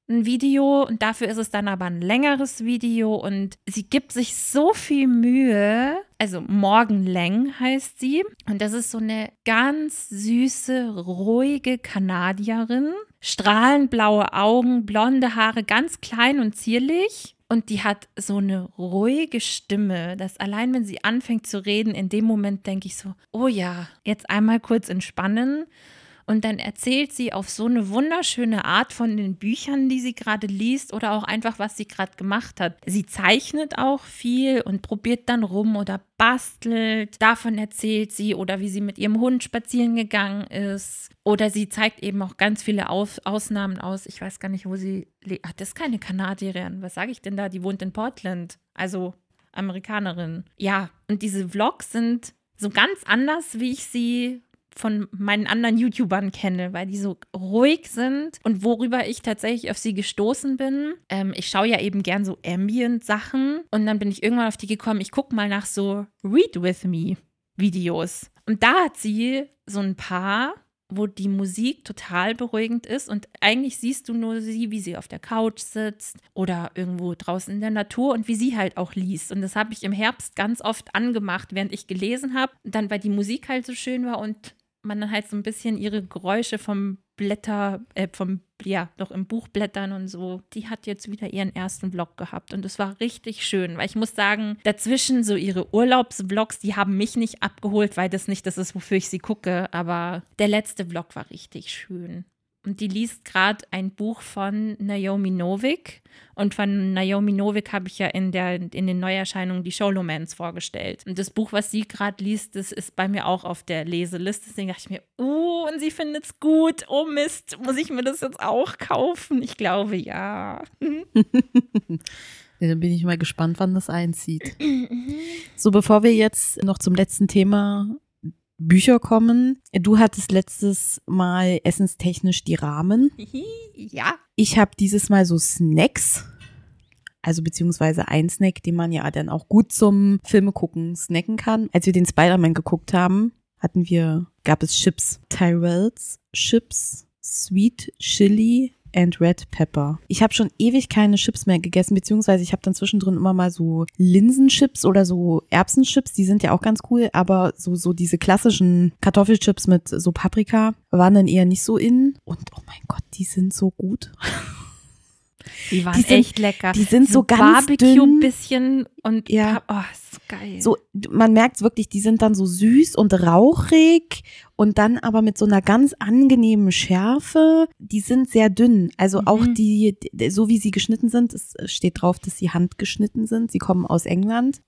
ein Video und dafür ist es dann aber ein längeres Video und sie gibt sich so viel Mühe. Also Morgenläng heißt sie und das ist so eine ganz süße, ruhige Kanadierin. Strahlend blaue Augen, blonde Haare, ganz klein und zierlich. Und die hat so eine ruhige Stimme, dass allein wenn sie anfängt zu reden, in dem Moment denke ich so, oh ja, jetzt einmal kurz entspannen und dann erzählt sie auf so eine wunderschöne Art von den Büchern, die sie gerade liest oder auch einfach, was sie gerade gemacht hat. Sie zeichnet auch viel und probiert dann rum oder bastelt. Davon erzählt sie oder wie sie mit ihrem Hund spazieren gegangen ist. Oder sie zeigt eben auch ganz viele Aus Ausnahmen aus. Ich weiß gar nicht, wo sie lebt. Ach, das ist keine Kanadierin. Was sage ich denn da? Die wohnt in Portland. Also Amerikanerin. Ja, und diese Vlogs sind so ganz anders, wie ich sie von meinen anderen YouTubern kenne, weil die so ruhig sind und worüber ich tatsächlich auf sie gestoßen bin. Ähm, ich schaue ja eben gern so Ambient-Sachen und dann bin ich irgendwann auf die gekommen, ich gucke mal nach so Read With Me Videos. Und da hat sie so ein paar wo die Musik total beruhigend ist und eigentlich siehst du nur sie, wie sie auf der Couch sitzt oder irgendwo draußen in der Natur und wie sie halt auch liest. Und das habe ich im Herbst ganz oft angemacht, während ich gelesen habe. Dann, weil die Musik halt so schön war und man dann halt so ein bisschen ihre Geräusche vom Blätter, äh, vom, ja, noch im Buch blättern und so. Die hat jetzt wieder ihren ersten Vlog gehabt und es war richtig schön, weil ich muss sagen, dazwischen so ihre Urlaubsvlogs, die haben mich nicht abgeholt, weil das nicht das ist, wofür ich sie gucke, aber der letzte Vlog war richtig schön. Und die liest gerade ein Buch von Naomi Novik. Und von Naomi Novik habe ich ja in, der, in den Neuerscheinungen die Showlomans vorgestellt. Und das Buch, was sie gerade liest, das ist bei mir auch auf der Leseliste. Deswegen dachte ich mir, uh, und sie findet es gut. Oh Mist, muss ich mir das jetzt auch kaufen? Ich glaube. <laughs> Ja, dann bin ich mal gespannt, wann das einzieht. so, bevor wir jetzt noch zum letzten Thema Bücher kommen. Du hattest letztes Mal essenstechnisch die Rahmen. Ja. Ich habe dieses Mal so Snacks. Also beziehungsweise ein Snack, den man ja dann auch gut zum Filme gucken snacken kann. Als wir den Spider-Man geguckt haben, hatten wir, gab es Chips. Tyrells Chips, Sweet Chili and Red Pepper. Ich habe schon ewig keine Chips mehr gegessen, beziehungsweise ich habe dann zwischendrin immer mal so Linsenchips oder so Erbsenchips, die sind ja auch ganz cool, aber so, so diese klassischen Kartoffelchips mit so Paprika waren dann eher nicht so in. Und oh mein Gott, die sind so gut. <laughs> Die waren Die sind- echt lecker. die sind so ganz Barbecue dünn. bisschen und Ja. oh, ist so geil. So, man merkt wirklich, die sind dann so süß und rauchig und dann aber mit so einer ganz angenehmen Schärfe. Die sind sehr dünn. Also Mhm. auch die- so wie sie geschnitten sind, es steht drauf, dass sie handgeschnitten sind. Sie kommen aus England.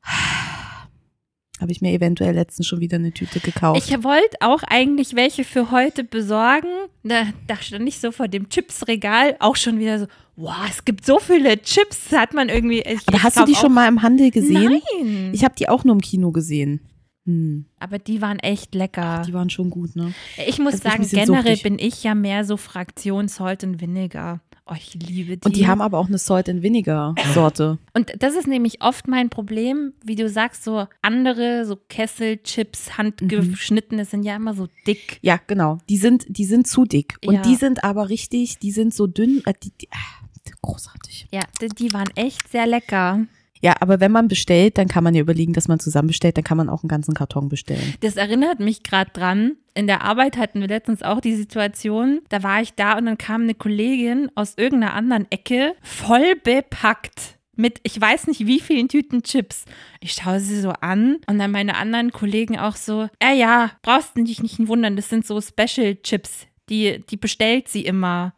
Habe ich mir eventuell letztens schon wieder eine Tüte gekauft. Ich wollte auch eigentlich welche für heute besorgen. Da, da stand ich so vor dem Chipsregal auch schon wieder so, wow, es gibt so viele Chips, hat man irgendwie. Ich, aber ich hast du die schon mal im Handel gesehen? Nein. Ich habe die auch nur im Kino gesehen. Hm, aber die waren echt lecker. die waren schon gut, ne? ich muss ich sagen, generell suchtig. bin ich ja mehr so Fraktion Salt und Vinegar. Oh, ich liebe die. Und die haben aber auch eine Salt and Vinegar Sorte. Und das ist nämlich oft mein Problem, wie du sagst, so andere, so Kesselchips, handgeschnittene sind ja immer so dick. Ja, genau. Die sind, die sind zu dick. Und Ja. die sind aber richtig, die sind so dünn. Äh, die, die, ah, großartig. Ja, die, die waren echt sehr lecker. Ja, aber wenn man bestellt, dann kann man ja überlegen, dass man zusammen bestellt. Dann kann man auch einen ganzen Karton bestellen. Das erinnert mich gerade dran. In der Arbeit hatten wir letztens auch die Situation, da war ich da und dann kam eine Kollegin aus irgendeiner anderen Ecke, voll bepackt mit, ich weiß nicht wie vielen Tüten Chips. Ich schaue sie so an und dann meine anderen Kollegen auch so, ja, ja, brauchst du dich nicht wundern, das sind so Special Chips, die, die bestellt sie immer.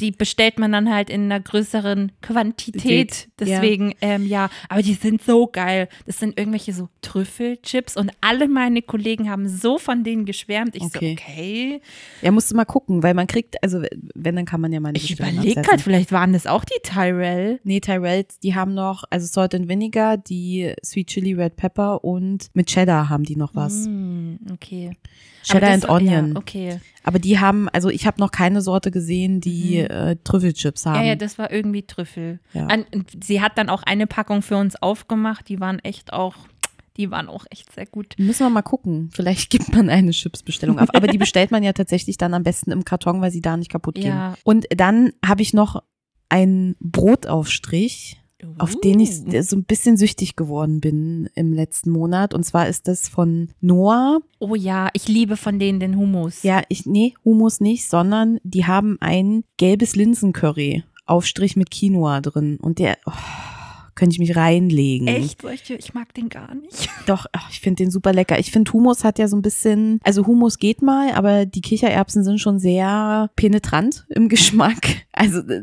Die bestellt man dann halt in einer größeren Quantität. Ja. Deswegen, ähm, ja, aber die sind so geil. Das sind irgendwelche so Trüffelchips und alle meine Kollegen haben so von denen geschwärmt. Ich Okay. so, okay. Ja, musst du mal gucken, weil man kriegt, also wenn, dann kann man ja mal eine Ich überlege gerade, vielleicht waren das auch die Tyrell. Nee, Tyrells, die haben noch, also Salt and Vinegar, die Sweet Chili Red Pepper und mit Cheddar haben die noch was. Hm, okay. Cheddar and Onion. Ja, okay. Aber die haben, also ich habe noch keine Sorte gesehen, die äh, Trüffelchips haben. Mhm. Ja, ja, das war irgendwie Trüffel. Ja. An, sie hat dann auch eine Packung für uns aufgemacht. Die waren echt auch, die waren auch echt sehr gut. Müssen wir mal gucken. Vielleicht gibt man eine Chipsbestellung ab. Aber die <laughs> bestellt man ja tatsächlich dann am besten im Karton, weil sie da nicht kaputt gehen. Ja. Und dann habe ich noch einen Brotaufstrich, auf den ich Uh. so ein bisschen süchtig geworden bin im letzten Monat. Und zwar ist das von Noah. Oh ja, ich liebe von denen den Hummus. Ja, ich, nee, Hummus nicht, sondern die haben ein gelbes Linsencurry. Aufstrich mit Quinoa drin. Und der, oh, könnte ich mich reinlegen. Echt? Solche, ich mag den gar nicht. <laughs> Doch, ach, ich finde den super lecker. Ich finde Hummus hat ja so ein bisschen, also Hummus geht mal, aber die Kichererbsen sind schon sehr penetrant im Geschmack. <laughs> Also äh,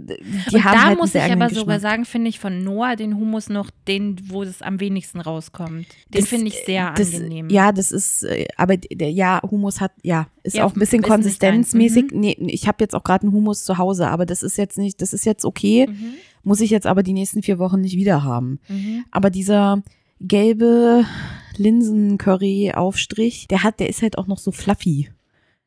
die und haben da halt muss ich aber eigenen sogar Geschmack. sagen, finde ich von Noah den Hummus noch den, wo es am wenigsten rauskommt. Den finde ich sehr das, angenehm. Ja, das ist, äh, aber der, ja, Hummus hat, ja, ist Ja, auch ein bisschen konsistenzmäßig. Mhm. Nee, ich habe jetzt auch gerade einen Hummus zu Hause, aber das ist jetzt nicht, das ist jetzt okay, Mhm. Muss ich jetzt aber die nächsten vier Wochen nicht wieder haben. Mhm. Aber dieser gelbe Linsen-Curry-Aufstrich. Der hat, der ist halt auch noch so fluffy.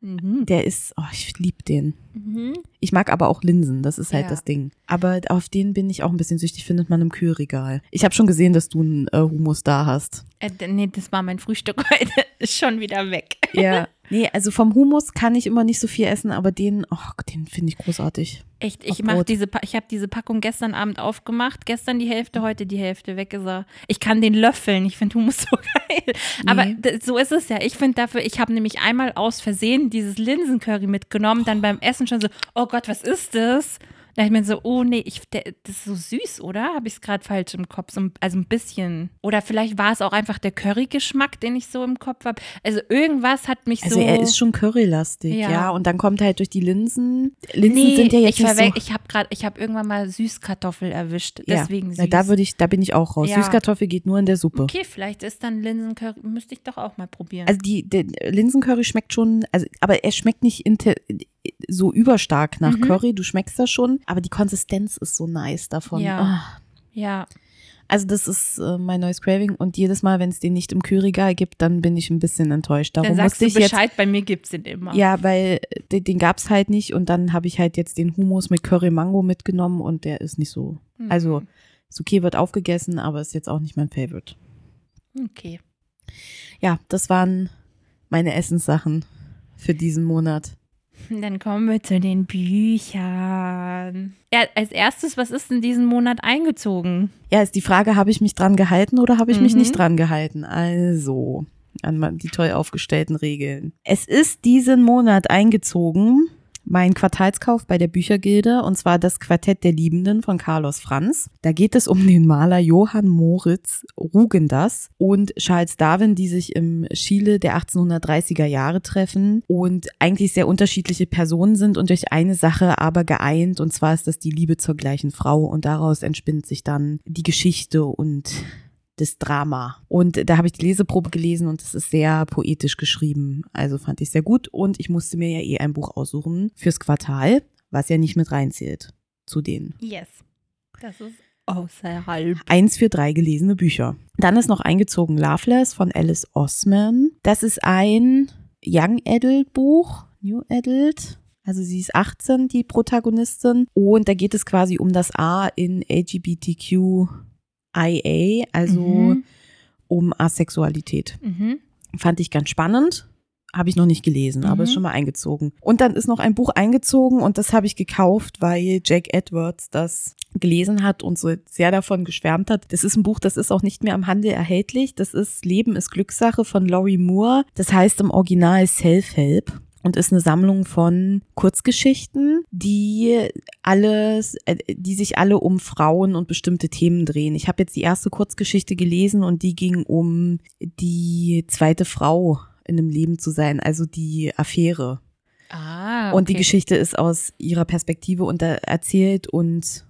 Mhm. Der ist, oh, ich lieb den. Mhm. Ich mag aber auch Linsen, das ist halt Ja. das Ding. Aber auf den bin ich auch ein bisschen süchtig, findet man im Kühlregal. Ich habe schon gesehen, dass du einen äh, Hummus da hast. Äh, nee, das war mein Frühstück <laughs> heute. Ist schon wieder weg. Ja. <laughs> Nee, also vom Hummus kann ich immer nicht so viel essen, aber den, oh, den finde ich großartig. Echt, ich mach Brot. diese, ich habe diese Packung gestern Abend aufgemacht. Gestern die Hälfte, heute die Hälfte weg ist er. Ich kann den löffeln. Ich finde Hummus <laughs> so geil. Aber Nee. d- so ist es ja. Ich finde dafür, ich habe nämlich einmal aus Versehen dieses Linsencurry mitgenommen, dann beim Essen schon so, oh Gott, was ist das? Da ich mir so, oh nee, ich, der, das ist so süß, oder? Habe ich es gerade falsch im Kopf? So, also ein bisschen. Oder vielleicht war es auch einfach der Curry-Geschmack, den ich so im Kopf habe. Also irgendwas hat mich Also so. er ist schon currylastig, ja. Ja. Und dann kommt halt durch die Linsen. Linsen nee, sind ja jetzt ich, nicht so. ich habe gerade, ich habe irgendwann mal Süßkartoffel erwischt. ja, Deswegen süß. da würde ich, da bin ich auch raus. Ja. Süßkartoffel geht nur in der Suppe. okay, vielleicht ist dann Linsencurry, müsste ich doch auch mal probieren. Also die, der Linsencurry schmeckt schon, also aber er schmeckt nicht so überstark nach Mhm. Curry. Du schmeckst das schon, aber die Konsistenz ist so nice davon. Ja. Ah. ja, Also das ist äh, mein neues Craving und jedes Mal, wenn es den nicht im Kühlregal gibt, dann bin ich ein bisschen enttäuscht. Darum dann sagst musste du ich jetzt Bescheid, bei mir gibt es den immer. Ja, weil den, den gab es halt nicht und dann habe ich halt jetzt den Hummus mit Curry Mango mitgenommen und der ist nicht so. Mhm. Also ist okay, wird aufgegessen, aber ist jetzt auch nicht mein Favorite. Okay. Ja, das waren meine Essenssachen für diesen Monat. Dann kommen wir zu den Büchern. Ja, als erstes, was ist in diesem Monat eingezogen? Ja, ist die Frage, habe ich mich dran gehalten oder habe ich mich Mhm. nicht dran gehalten? Also, an die toll aufgestellten Regeln. Es ist diesen Monat eingezogen mein Quartalskauf bei der Büchergilde und zwar das Quartett der Liebenden von Carlos Franz. Da geht es um den Maler Johann Moritz Rugendas und Charles Darwin, die sich im Chile der 1830er Jahre treffen und eigentlich sehr unterschiedliche Personen sind und durch eine Sache aber geeint und zwar ist das die Liebe zur gleichen Frau und daraus entspinnt sich dann die Geschichte und das Drama. Und da habe ich die Leseprobe gelesen und es ist sehr poetisch geschrieben. Also fand ich sehr gut. Und ich musste mir ja eh ein Buch aussuchen fürs Quartal, was ja nicht mit reinzählt zu den Yes. Das ist außerhalb. eins für drei gelesene Bücher. Dann ist noch eingezogen Loveless von Alice Osman. Das ist ein Young Adult Buch, New Adult. Also sie ist 18, die Protagonistin. Und da geht es quasi um das A in LGBTQIA, also Mhm. um Asexualität. Mhm. Fand ich ganz spannend. Habe ich noch nicht gelesen, aber Mhm. ist schon mal eingezogen. Und dann ist noch ein Buch eingezogen und das habe ich gekauft, weil Jake Edwards das gelesen hat und so sehr davon geschwärmt hat. Das ist ein Buch, das ist auch nicht mehr am Handel erhältlich. Das ist Leben ist Glückssache von Laurie Moore. Das heißt im Original Self-Help und ist eine Sammlung von Kurzgeschichten, die alles, äh, die sich alle um Frauen und bestimmte Themen drehen. Ich habe jetzt die erste Kurzgeschichte gelesen und die ging um die zweite Frau in einem Leben zu sein, also die Affäre. Ah, Und die okay. Geschichte ist aus ihrer Perspektive da erzählt und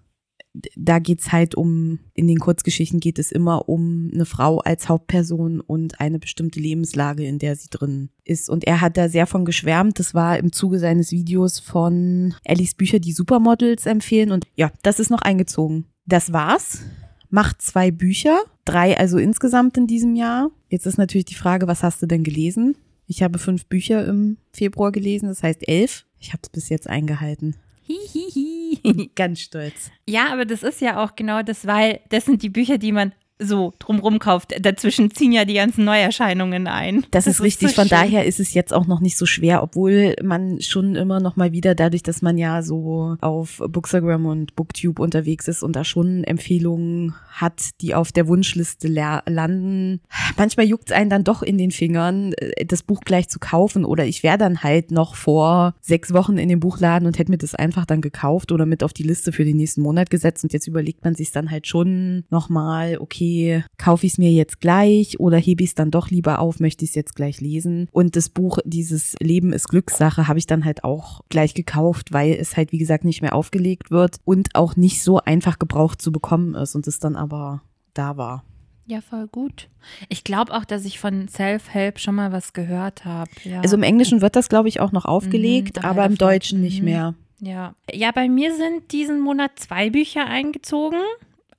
da geht's halt um, in den Kurzgeschichten geht es immer um eine Frau als Hauptperson und eine bestimmte Lebenslage, in der sie drin ist. Und er hat da sehr von geschwärmt. Das war im Zuge seines Videos von Ellis Bücher, die Supermodels empfehlen. Und ja, das ist noch eingezogen. Das war's. Macht zwei Bücher, drei also insgesamt in diesem Jahr. Jetzt ist natürlich die Frage, was hast du denn gelesen? Ich habe fünf Bücher im Februar gelesen, das heißt elf. Ich habe es bis jetzt eingehalten. Hihihi. <laughs> Ganz stolz. Ja, aber das ist ja auch genau das, weil das sind die Bücher, die man so drumrum kauft. Dazwischen ziehen ja die ganzen Neuerscheinungen ein. Das, ist richtig. so Von schön. daher ist es jetzt auch noch nicht so schwer, obwohl man schon immer noch mal wieder dadurch, dass man ja so auf Bookstagram und Booktube unterwegs ist und da schon Empfehlungen hat, die auf der Wunschliste la- landen. Manchmal juckt es einen dann doch in den Fingern, äh, das Buch gleich zu kaufen oder ich wäre dann halt noch vor sechs Wochen in den Buchladen und hätte mir das einfach dann gekauft oder mit auf die Liste für den nächsten Monat gesetzt und jetzt überlegt man sich dann halt schon nochmal, okay, kaufe ich es mir jetzt gleich oder hebe ich es dann doch lieber auf, möchte ich es jetzt gleich lesen. Und das Buch, dieses Leben ist Glückssache, habe ich dann halt auch gleich gekauft, weil es halt, wie gesagt, nicht mehr aufgelegt wird und auch nicht so einfach gebraucht zu bekommen ist und es dann aber da war. Ja, voll gut. Ich glaube auch, dass ich von Self-Help schon mal was gehört habe. Ja. Also im Englischen wird das, glaube ich, auch noch aufgelegt, Mhm, aber im. Deutschen nicht Mhm. mehr. ja. ja, bei mir sind diesen Monat zwei Bücher eingezogen.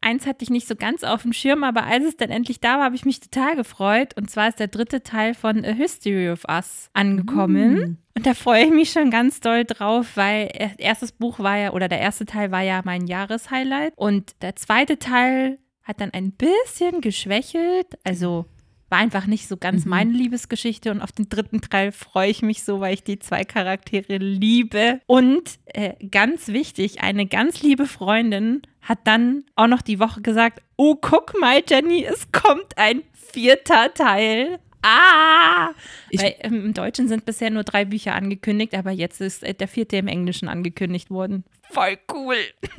Eins hatte ich nicht so ganz auf dem Schirm, aber als es dann endlich da war, habe ich mich total gefreut. Und zwar ist der dritte Teil von A History of Us angekommen. Mm. Und da freue ich mich schon ganz doll drauf, weil erstes Buch war ja, oder der erste Teil war ja mein Jahreshighlight. Und der zweite Teil hat dann ein bisschen geschwächelt. Also war einfach nicht so ganz mhm. meine Liebesgeschichte. Und auf den dritten Teil freue ich mich so, weil ich die zwei Charaktere liebe. Und äh, ganz wichtig, eine ganz liebe Freundin hat dann auch noch die Woche gesagt, oh, guck mal, Jenny, es kommt ein vierter Teil. Ah! Ich, Weil, ähm, Im Deutschen sind bisher nur drei Bücher angekündigt, aber jetzt ist äh, der vierte im Englischen angekündigt worden. Voll cool.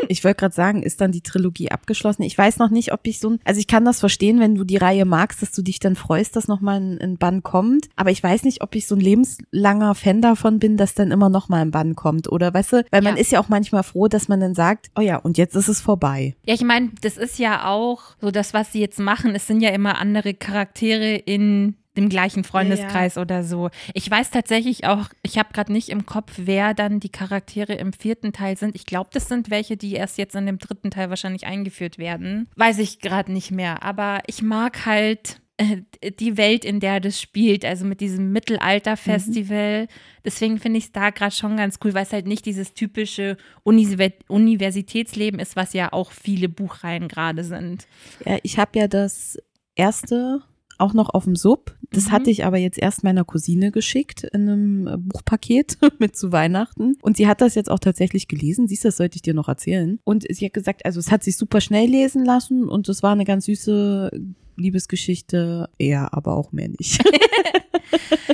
Ich wollte gerade sagen, ist dann die Trilogie abgeschlossen? Ich weiß noch nicht, ob ich so ein, also ich kann das verstehen, wenn du die Reihe magst, dass du dich dann freust, dass nochmal ein, ein Bann kommt. Aber ich weiß nicht, ob ich so ein lebenslanger Fan davon bin, dass dann immer nochmal ein Bann kommt. Oder weißt du, weil man ja. ist ja auch manchmal froh, dass man dann sagt, oh ja, und jetzt ist es vorbei. Ja, ich meine, das ist ja auch so das, was sie jetzt machen. Es sind ja immer andere Charaktere in dem gleichen Freundeskreis ja, ja. oder so. Ich weiß tatsächlich auch, ich habe gerade nicht im Kopf, wer dann die Charaktere im vierten Teil sind. Ich glaube, das sind welche, die erst jetzt in dem dritten Teil wahrscheinlich eingeführt werden. Weiß ich gerade nicht mehr. Aber ich mag halt äh, die Welt, in der das spielt, also mit diesem Mittelalter-Festival. Mhm. Deswegen finde ich es da gerade schon ganz cool, weil es halt nicht dieses typische Universitätsleben ist, was ja auch viele Buchreihen gerade sind. Ja, ich habe ja das erste auch noch auf dem Sub. Das mhm. hatte ich aber jetzt erst meiner Cousine geschickt in einem äh, Buchpaket <laughs> mit zu Weihnachten. Und sie hat das jetzt auch tatsächlich gelesen. Siehst du, das sollte ich dir noch erzählen. Und sie hat gesagt, also es hat sich super schnell lesen lassen und es war eine ganz süße Liebesgeschichte. eher, aber auch mehr nicht. <laughs>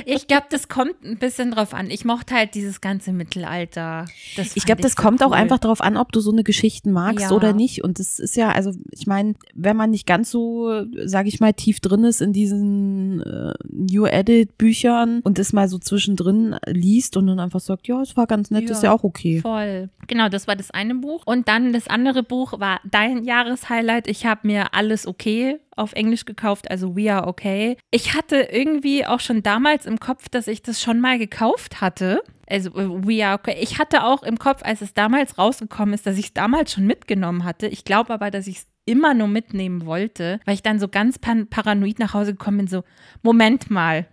ich glaube, das kommt ein bisschen drauf an. Ich mochte halt dieses ganze Mittelalter. ich glaube, das kommt cool. auch einfach darauf an, ob du so eine Geschichten magst ja. oder nicht. Und das ist ja, also ich meine, wenn man nicht ganz so, sage ich mal, tief drin ist in diesen äh, New Edit Büchern und das mal so zwischendrin liest und dann einfach sagt, ja, es war ganz nett, ja, ist ja auch okay. Voll. Genau, das war das eine Buch. Und dann das andere Buch war dein Jahreshighlight. Ich habe mir alles okay auf Englisch gekauft, also We Are Okay. Ich hatte irgendwie auch schon damals im Kopf, dass ich das schon mal gekauft hatte. Also äh, We Are Okay. Ich hatte auch im Kopf, als es damals rausgekommen ist, dass ich es damals schon mitgenommen hatte. Ich glaube aber, dass ich es immer nur mitnehmen wollte, weil ich dann so ganz paranoid nach Hause gekommen bin, so, Moment mal,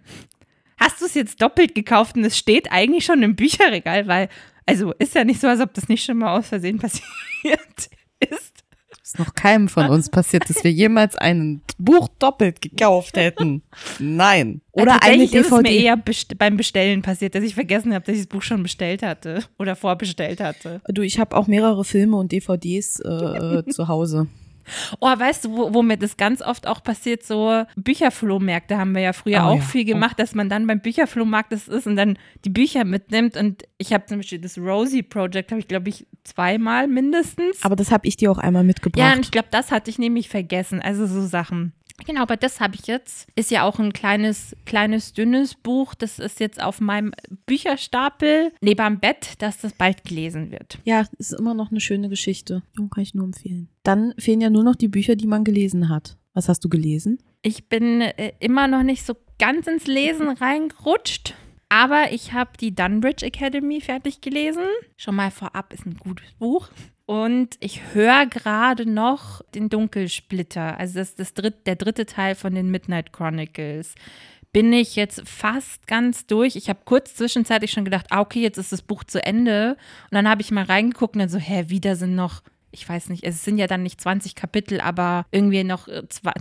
hast du es jetzt doppelt gekauft und es steht eigentlich schon im Bücherregal, weil, also ist ja nicht so, als ob das nicht schon mal aus Versehen <laughs> passiert ist ist noch keinem von uns passiert, dass wir jemals ein Buch doppelt gekauft hätten. Nein. Oder ja, eine DVD. ist es mir eher best beim Bestellen passiert, dass ich vergessen habe, dass ich das Buch schon bestellt hatte oder vorbestellt hatte. Du, ich habe auch mehrere Filme und DVDs äh, äh, zu Hause. Oh, weißt du, wo, wo, mir das ganz oft auch passiert, so Bücherflohmärkte haben wir ja früher oh, auch ja. viel oh. gemacht, dass man dann beim Bücherflohmarkt das ist und dann die Bücher mitnimmt und ich habe zum Beispiel das Rosie Project, habe ich glaube ich zweimal mindestens. Aber das habe ich dir auch einmal mitgebracht. Ja, und ich glaube, das hatte ich nämlich vergessen, also so Sachen. Genau, aber das habe ich jetzt. Ist ja auch ein kleines, kleines, dünnes Buch. Das ist jetzt auf meinem Bücherstapel neben am Bett, dass das bald gelesen wird. Ja, ist immer noch eine schöne Geschichte. Kann ich nur empfehlen. Dann fehlen ja nur noch die Bücher, die man gelesen hat. Was hast du gelesen? Ich bin äh, immer noch nicht so ganz ins Lesen <laughs> reingerutscht. Aber ich habe die Dunbridge Academy fertig gelesen. Schon mal vorab ist ein gutes Buch. Und ich höre gerade noch den Dunkelsplitter, also das ist das dritt, der dritte Teil von den Midnight Chronicles. Bin ich jetzt fast ganz durch. Ich habe kurz zwischenzeitlich schon gedacht, ah, okay, jetzt ist das Buch zu Ende. Und dann habe ich mal reingeguckt und dann so, hä, wieder sind noch, ich weiß nicht, es sind ja dann nicht 20 Kapitel, aber irgendwie noch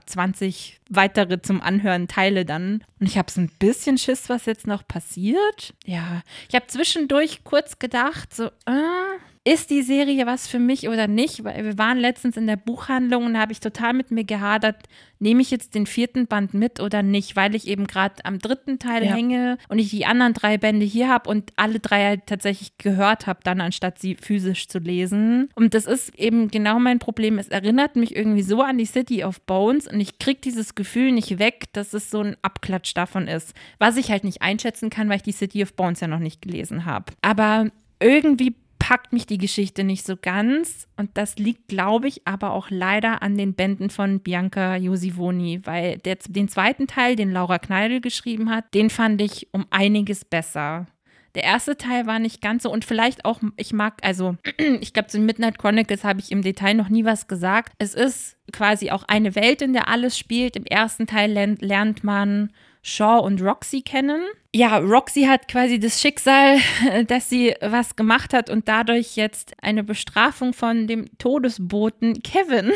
20 äh, weitere zum Anhören Teile dann. Und ich habe so ein bisschen Schiss, was jetzt noch passiert. Ja, ich habe zwischendurch kurz gedacht, so, äh, ist die Serie was für mich oder nicht? Weil wir waren letztens in der Buchhandlung und da habe ich total mit mir gehadert, nehme ich jetzt den vierten Band mit oder nicht, weil ich eben gerade am dritten Teil ja. hänge und ich die anderen drei Bände hier habe und alle drei halt tatsächlich gehört habe, dann anstatt sie physisch zu lesen. Und das ist eben genau mein Problem. Es erinnert mich irgendwie so an die City of Bones und ich kriege dieses Gefühl nicht weg, dass es so ein Abklatsch davon ist. Was ich halt nicht einschätzen kann, weil ich die City of Bones ja noch nicht gelesen habe. Aber irgendwie packt mich die Geschichte nicht so ganz. Und das liegt, glaube ich, aber auch leider an den Bänden von Bianca Josivoni, weil der, den zweiten Teil, den Laura Kneidl geschrieben hat, den fand ich um einiges besser. Der erste Teil war nicht ganz so und vielleicht auch, ich mag, also <clears throat> ich glaube, zu Midnight Chronicles habe ich im Detail noch nie was gesagt. Es ist quasi auch eine Welt, in der alles spielt. Im ersten Teil lernt man Shaw und Roxy kennen. Ja, Roxy hat quasi das Schicksal, <laughs> dass sie was gemacht hat und dadurch jetzt eine Bestrafung von dem Todesboten Kevin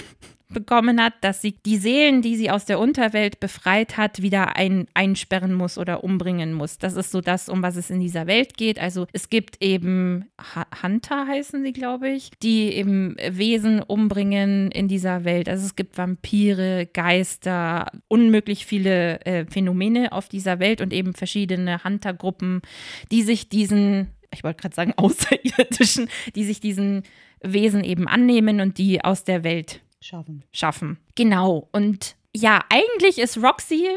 bekommen hat, dass sie die Seelen, die sie aus der Unterwelt befreit hat, wieder ein, einsperren muss oder umbringen muss. Das ist so das, um was es in dieser Welt geht. Also es gibt eben Hunter heißen sie, glaube ich, die eben Wesen umbringen in dieser Welt. Also es gibt Vampire, Geister, unmöglich viele äh, Phänomene auf dieser Welt und eben verschiedene Huntergruppen, die sich diesen ich wollte gerade sagen, <laughs> außerirdischen, die sich diesen Wesen eben annehmen und die aus der Welt Schaffen. Schaffen. Genau. Und ja, eigentlich ist Roxy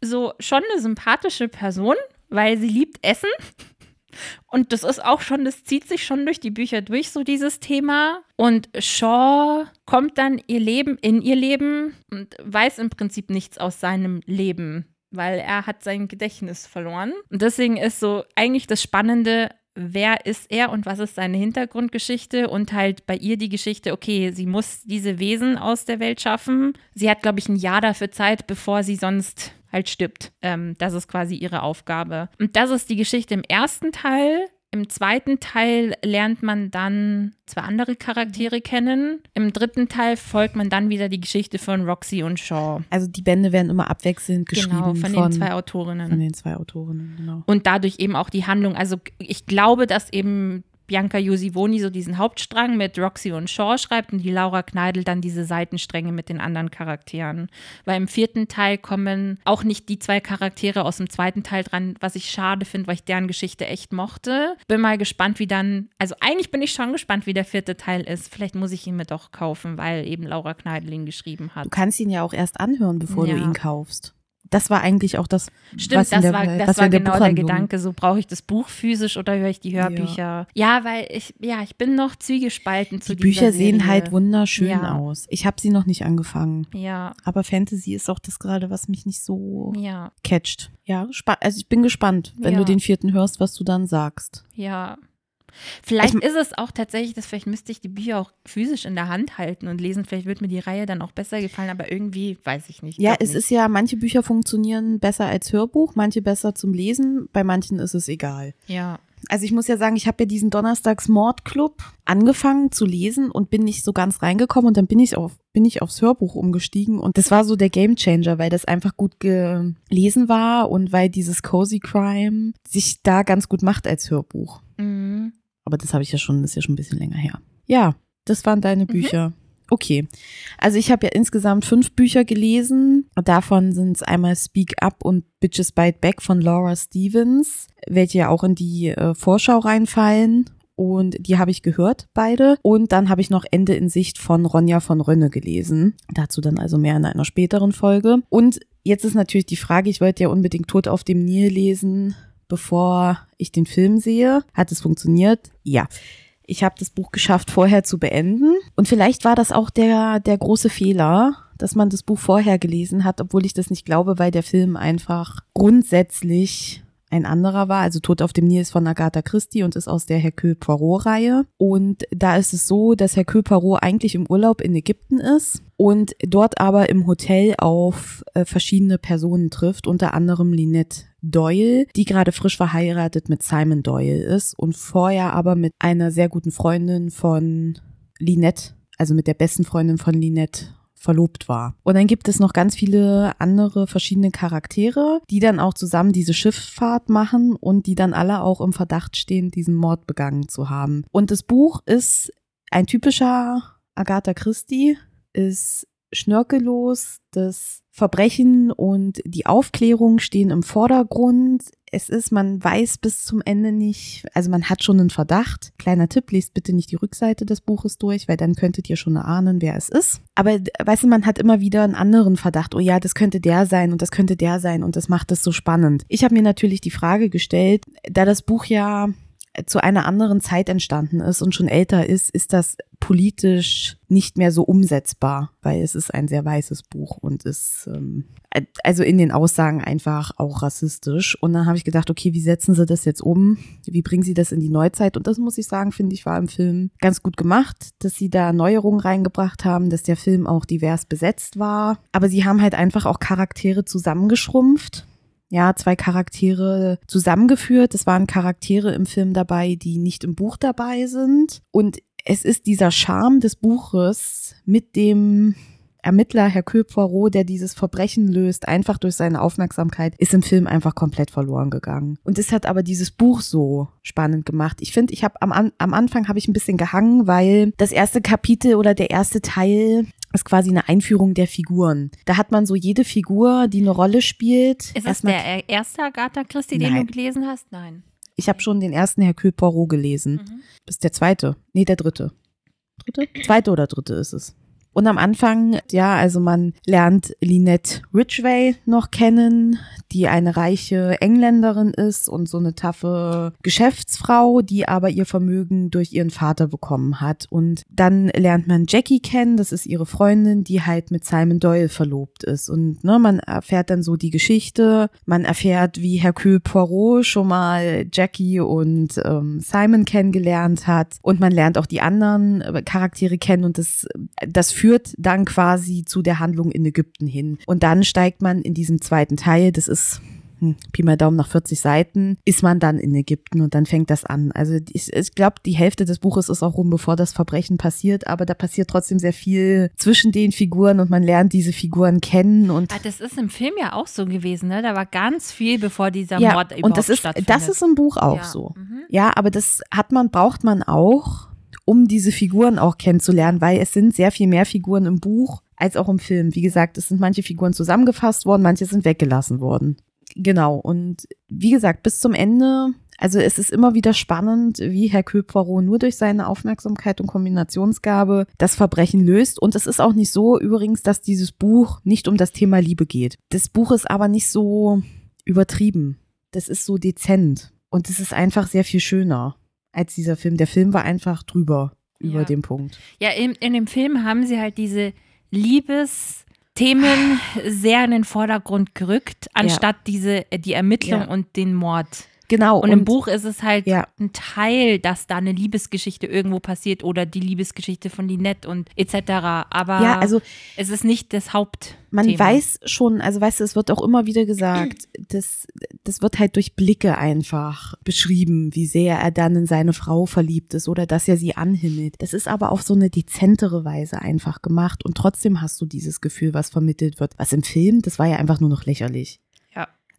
so schon eine sympathische Person, weil sie liebt Essen. <laughs> Und das ist auch schon, das zieht sich schon durch die Bücher durch, so dieses Thema. Und Shaw kommt dann ihr Leben in ihr Leben und weiß im Prinzip nichts aus seinem Leben, weil er hat sein Gedächtnis verloren. Und deswegen ist so eigentlich das Spannende, wer ist er und was ist seine Hintergrundgeschichte und halt bei ihr die Geschichte, okay, sie muss diese Wesen aus der Welt schaffen. Sie hat, glaube ich, ein Jahr dafür Zeit, bevor sie sonst halt stirbt. Ähm, das ist quasi ihre Aufgabe. Und das ist die Geschichte im ersten Teil. Im zweiten Teil lernt man dann zwei andere Charaktere kennen. Im dritten Teil folgt man dann wieder die Geschichte von Roxy und Shaw. Also die Bände werden immer abwechselnd geschrieben. Genau, von, von den zwei Autorinnen. Von den zwei Autorinnen, genau. Und dadurch eben auch die Handlung. Also ich glaube, dass eben Bianca Josivoni so diesen Hauptstrang mit Roxy und Shaw schreibt und die Laura Kneidel dann diese Seitenstränge mit den anderen Charakteren. Weil im vierten Teil kommen auch nicht die zwei Charaktere aus dem zweiten Teil dran, was ich schade finde, weil ich deren Geschichte echt mochte. Bin mal gespannt, wie dann, also eigentlich bin ich schon gespannt, wie der vierte Teil ist. Vielleicht muss ich ihn mir doch kaufen, weil eben Laura Kneidel ihn geschrieben hat. Du kannst ihn ja auch erst anhören, bevor Ja. du ihn kaufst. Das war eigentlich auch das, Stimmt, was in das der, war, das war genau der Gedanke. So brauche ich das Buch physisch oder höre ich die Hörbücher? Ja, weil ich, ja, ich bin noch zwiegespalten zu Die Bücher sehen Serie. halt wunderschön Ja. aus. Ich habe sie noch nicht angefangen. Ja, Aber Fantasy ist auch das gerade, was mich nicht so ja, catcht. Ja, also ich bin gespannt, wenn Ja. du den vierten hörst, was du dann sagst. ja. Vielleicht Ich- ist es auch tatsächlich, dass vielleicht müsste ich die Bücher auch physisch in der Hand halten und lesen. Vielleicht wird mir die Reihe dann auch besser gefallen, aber irgendwie weiß ich nicht. Ja, es nicht. ist ja, manche Bücher funktionieren besser als Hörbuch, manche besser zum Lesen, bei manchen ist es egal. Ja, Also ich muss ja sagen, ich habe ja diesen Donnerstags Mordclub angefangen zu lesen und bin nicht so ganz reingekommen und dann bin ich auf bin ich aufs Hörbuch umgestiegen und das war so der Gamechanger, weil das einfach gut gelesen war und weil dieses Cozy Crime sich da ganz gut macht als Hörbuch. mhm. Aber das habe ich ja schon, das ist ja schon ein bisschen länger her. Ja, das waren deine Bücher. Okay. Also ich habe ja insgesamt fünf Bücher gelesen. Davon sind es einmal Speak Up und Bitches Bite Back von Laura Stevens, welche ja auch in die äh, Vorschau reinfallen. Und die habe ich gehört, beide. Und dann habe ich noch Ende in Sicht von Ronja von Rönne gelesen. Dazu dann also mehr in einer späteren Folge. Und jetzt ist natürlich die Frage, ich wollte ja unbedingt Tod auf dem Nil lesen, bevor ich den Film sehe. Hat es funktioniert? Ja. Ich habe das Buch geschafft, vorher zu beenden. Und vielleicht war das auch der, der große Fehler, dass man das Buch vorher gelesen hat, obwohl ich das nicht glaube, weil der Film einfach grundsätzlich ein anderer war. Also Tod auf dem Nil ist von Agatha Christie und ist aus der Hercule Poirot-Reihe. Und da ist es so, dass Hercule Poirot eigentlich im Urlaub in Ägypten ist und dort aber im Hotel auf äh, verschiedene Personen trifft, unter anderem Lynette Doyle, die gerade frisch verheiratet mit Simon Doyle ist und vorher aber mit einer sehr guten Freundin von Lynette, also mit der besten Freundin von Lynette verlobt war. Und dann gibt es noch ganz viele andere verschiedene Charaktere, die dann auch zusammen diese Schifffahrt machen und die dann alle auch im Verdacht stehen, diesen Mord begangen zu haben. Und das Buch ist ein typischer Agatha Christie, ist schnörkellos, das Verbrechen und die Aufklärung stehen im Vordergrund. Es ist, man weiß bis zum Ende nicht, also man hat schon einen Verdacht. Kleiner Tipp, lest bitte nicht die Rückseite des Buches durch, weil dann könntet ihr schon erahnen, wer es ist. Aber weißt du, man hat immer wieder einen anderen Verdacht. Oh ja, das könnte der sein und das könnte der sein und das macht es so spannend. Ich habe mir natürlich die Frage gestellt, da das Buch ja zu einer anderen Zeit entstanden ist und schon älter ist, ist das politisch nicht mehr so umsetzbar, weil es ist ein sehr weißes Buch und ist ähm, also in den Aussagen einfach auch rassistisch. Und dann habe ich gedacht, okay, wie setzen sie das jetzt um? Wie bringen sie das in die Neuzeit? Und das muss ich sagen, finde ich, war im Film ganz gut gemacht, dass sie da Neuerungen reingebracht haben, dass der Film auch divers besetzt war. Aber sie haben halt einfach auch Charaktere zusammengeschrumpft ja, zwei Charaktere zusammengeführt. Es waren Charaktere im Film dabei, die nicht im Buch dabei sind. Und es ist dieser Charme des Buches mit dem Ermittler, Herr Poirot, der dieses Verbrechen löst, einfach durch seine Aufmerksamkeit, ist im Film einfach komplett verloren gegangen. Und es hat aber dieses Buch so spannend gemacht. Ich finde, ich habe am, am Anfang habe ich ein bisschen gehangen, weil das erste Kapitel oder der erste Teil ist quasi eine Einführung der Figuren. Da hat man so jede Figur, die eine Rolle spielt. Ist das der erste Agatha Christie, den du gelesen hast? Nein. Ich habe schon den ersten Hercule Poirot gelesen. Mhm. Das ist der zweite. Nee, der dritte. Dritte? Zweite oder dritte ist es. Und am Anfang, ja, also man lernt Lynette Ridgway noch kennen, die eine reiche Engländerin ist und so eine taffe Geschäftsfrau, die aber ihr Vermögen durch ihren Vater bekommen hat. Und dann lernt man Jackie kennen, das ist ihre Freundin, die halt mit Simon Doyle verlobt ist. Und ne, man erfährt dann so die Geschichte, man erfährt, wie Hercule Poirot schon mal Jackie und ähm, Simon kennengelernt hat. Und man lernt auch die anderen Charaktere kennen und das, das dann quasi zu der Handlung in Ägypten hin. Und dann steigt man in diesem zweiten Teil, das ist hm, Pi mal Daumen nach 40 Seiten, ist man dann in Ägypten und dann fängt das an. Also ich, ich glaube, die Hälfte des Buches ist auch rum, bevor das Verbrechen passiert, aber da passiert trotzdem sehr viel zwischen den Figuren und man lernt diese Figuren kennen und ah, das ist im Film ja auch so gewesen, ne? Da war ganz viel, bevor dieser ja, Mord überhaupt und das ist das ist im Buch auch ja. so. Mhm. Ja, aber das hat man braucht man auch um diese Figuren auch kennenzulernen, weil es sind sehr viel mehr Figuren im Buch als auch im Film. Wie gesagt, es sind manche Figuren zusammengefasst worden, manche sind weggelassen worden. Genau. Und wie gesagt, bis zum Ende, also es ist immer wieder spannend, wie Herr Poirot nur durch seine Aufmerksamkeit und Kombinationsgabe das Verbrechen löst. Und es ist auch nicht so übrigens, dass dieses Buch nicht um das Thema Liebe geht. Das Buch ist aber nicht so übertrieben. Das ist so dezent. Und es ist einfach sehr viel schöner als dieser Film. Der Film war einfach drüber über ja. den Punkt. Ja, in, in dem Film haben sie halt diese Liebesthemen <sighs> sehr in den Vordergrund gerückt, anstatt ja. diese die Ermittlung ja. und den Mord. Genau. Und, und, im Buch ist es halt ja. ein Teil, dass da eine Liebesgeschichte irgendwo passiert oder die Liebesgeschichte von Linette und etc. Aber ja, also, es ist nicht das Haupt. Man weiß schon, also weißt du, es wird auch immer wieder gesagt, das, das wird halt durch Blicke einfach beschrieben, wie sehr er dann in seine Frau verliebt ist oder dass er sie anhimmelt. Das ist aber auf so eine dezentere Weise einfach gemacht und trotzdem hast du dieses Gefühl, was vermittelt wird. Was im Film, das war ja einfach nur noch lächerlich.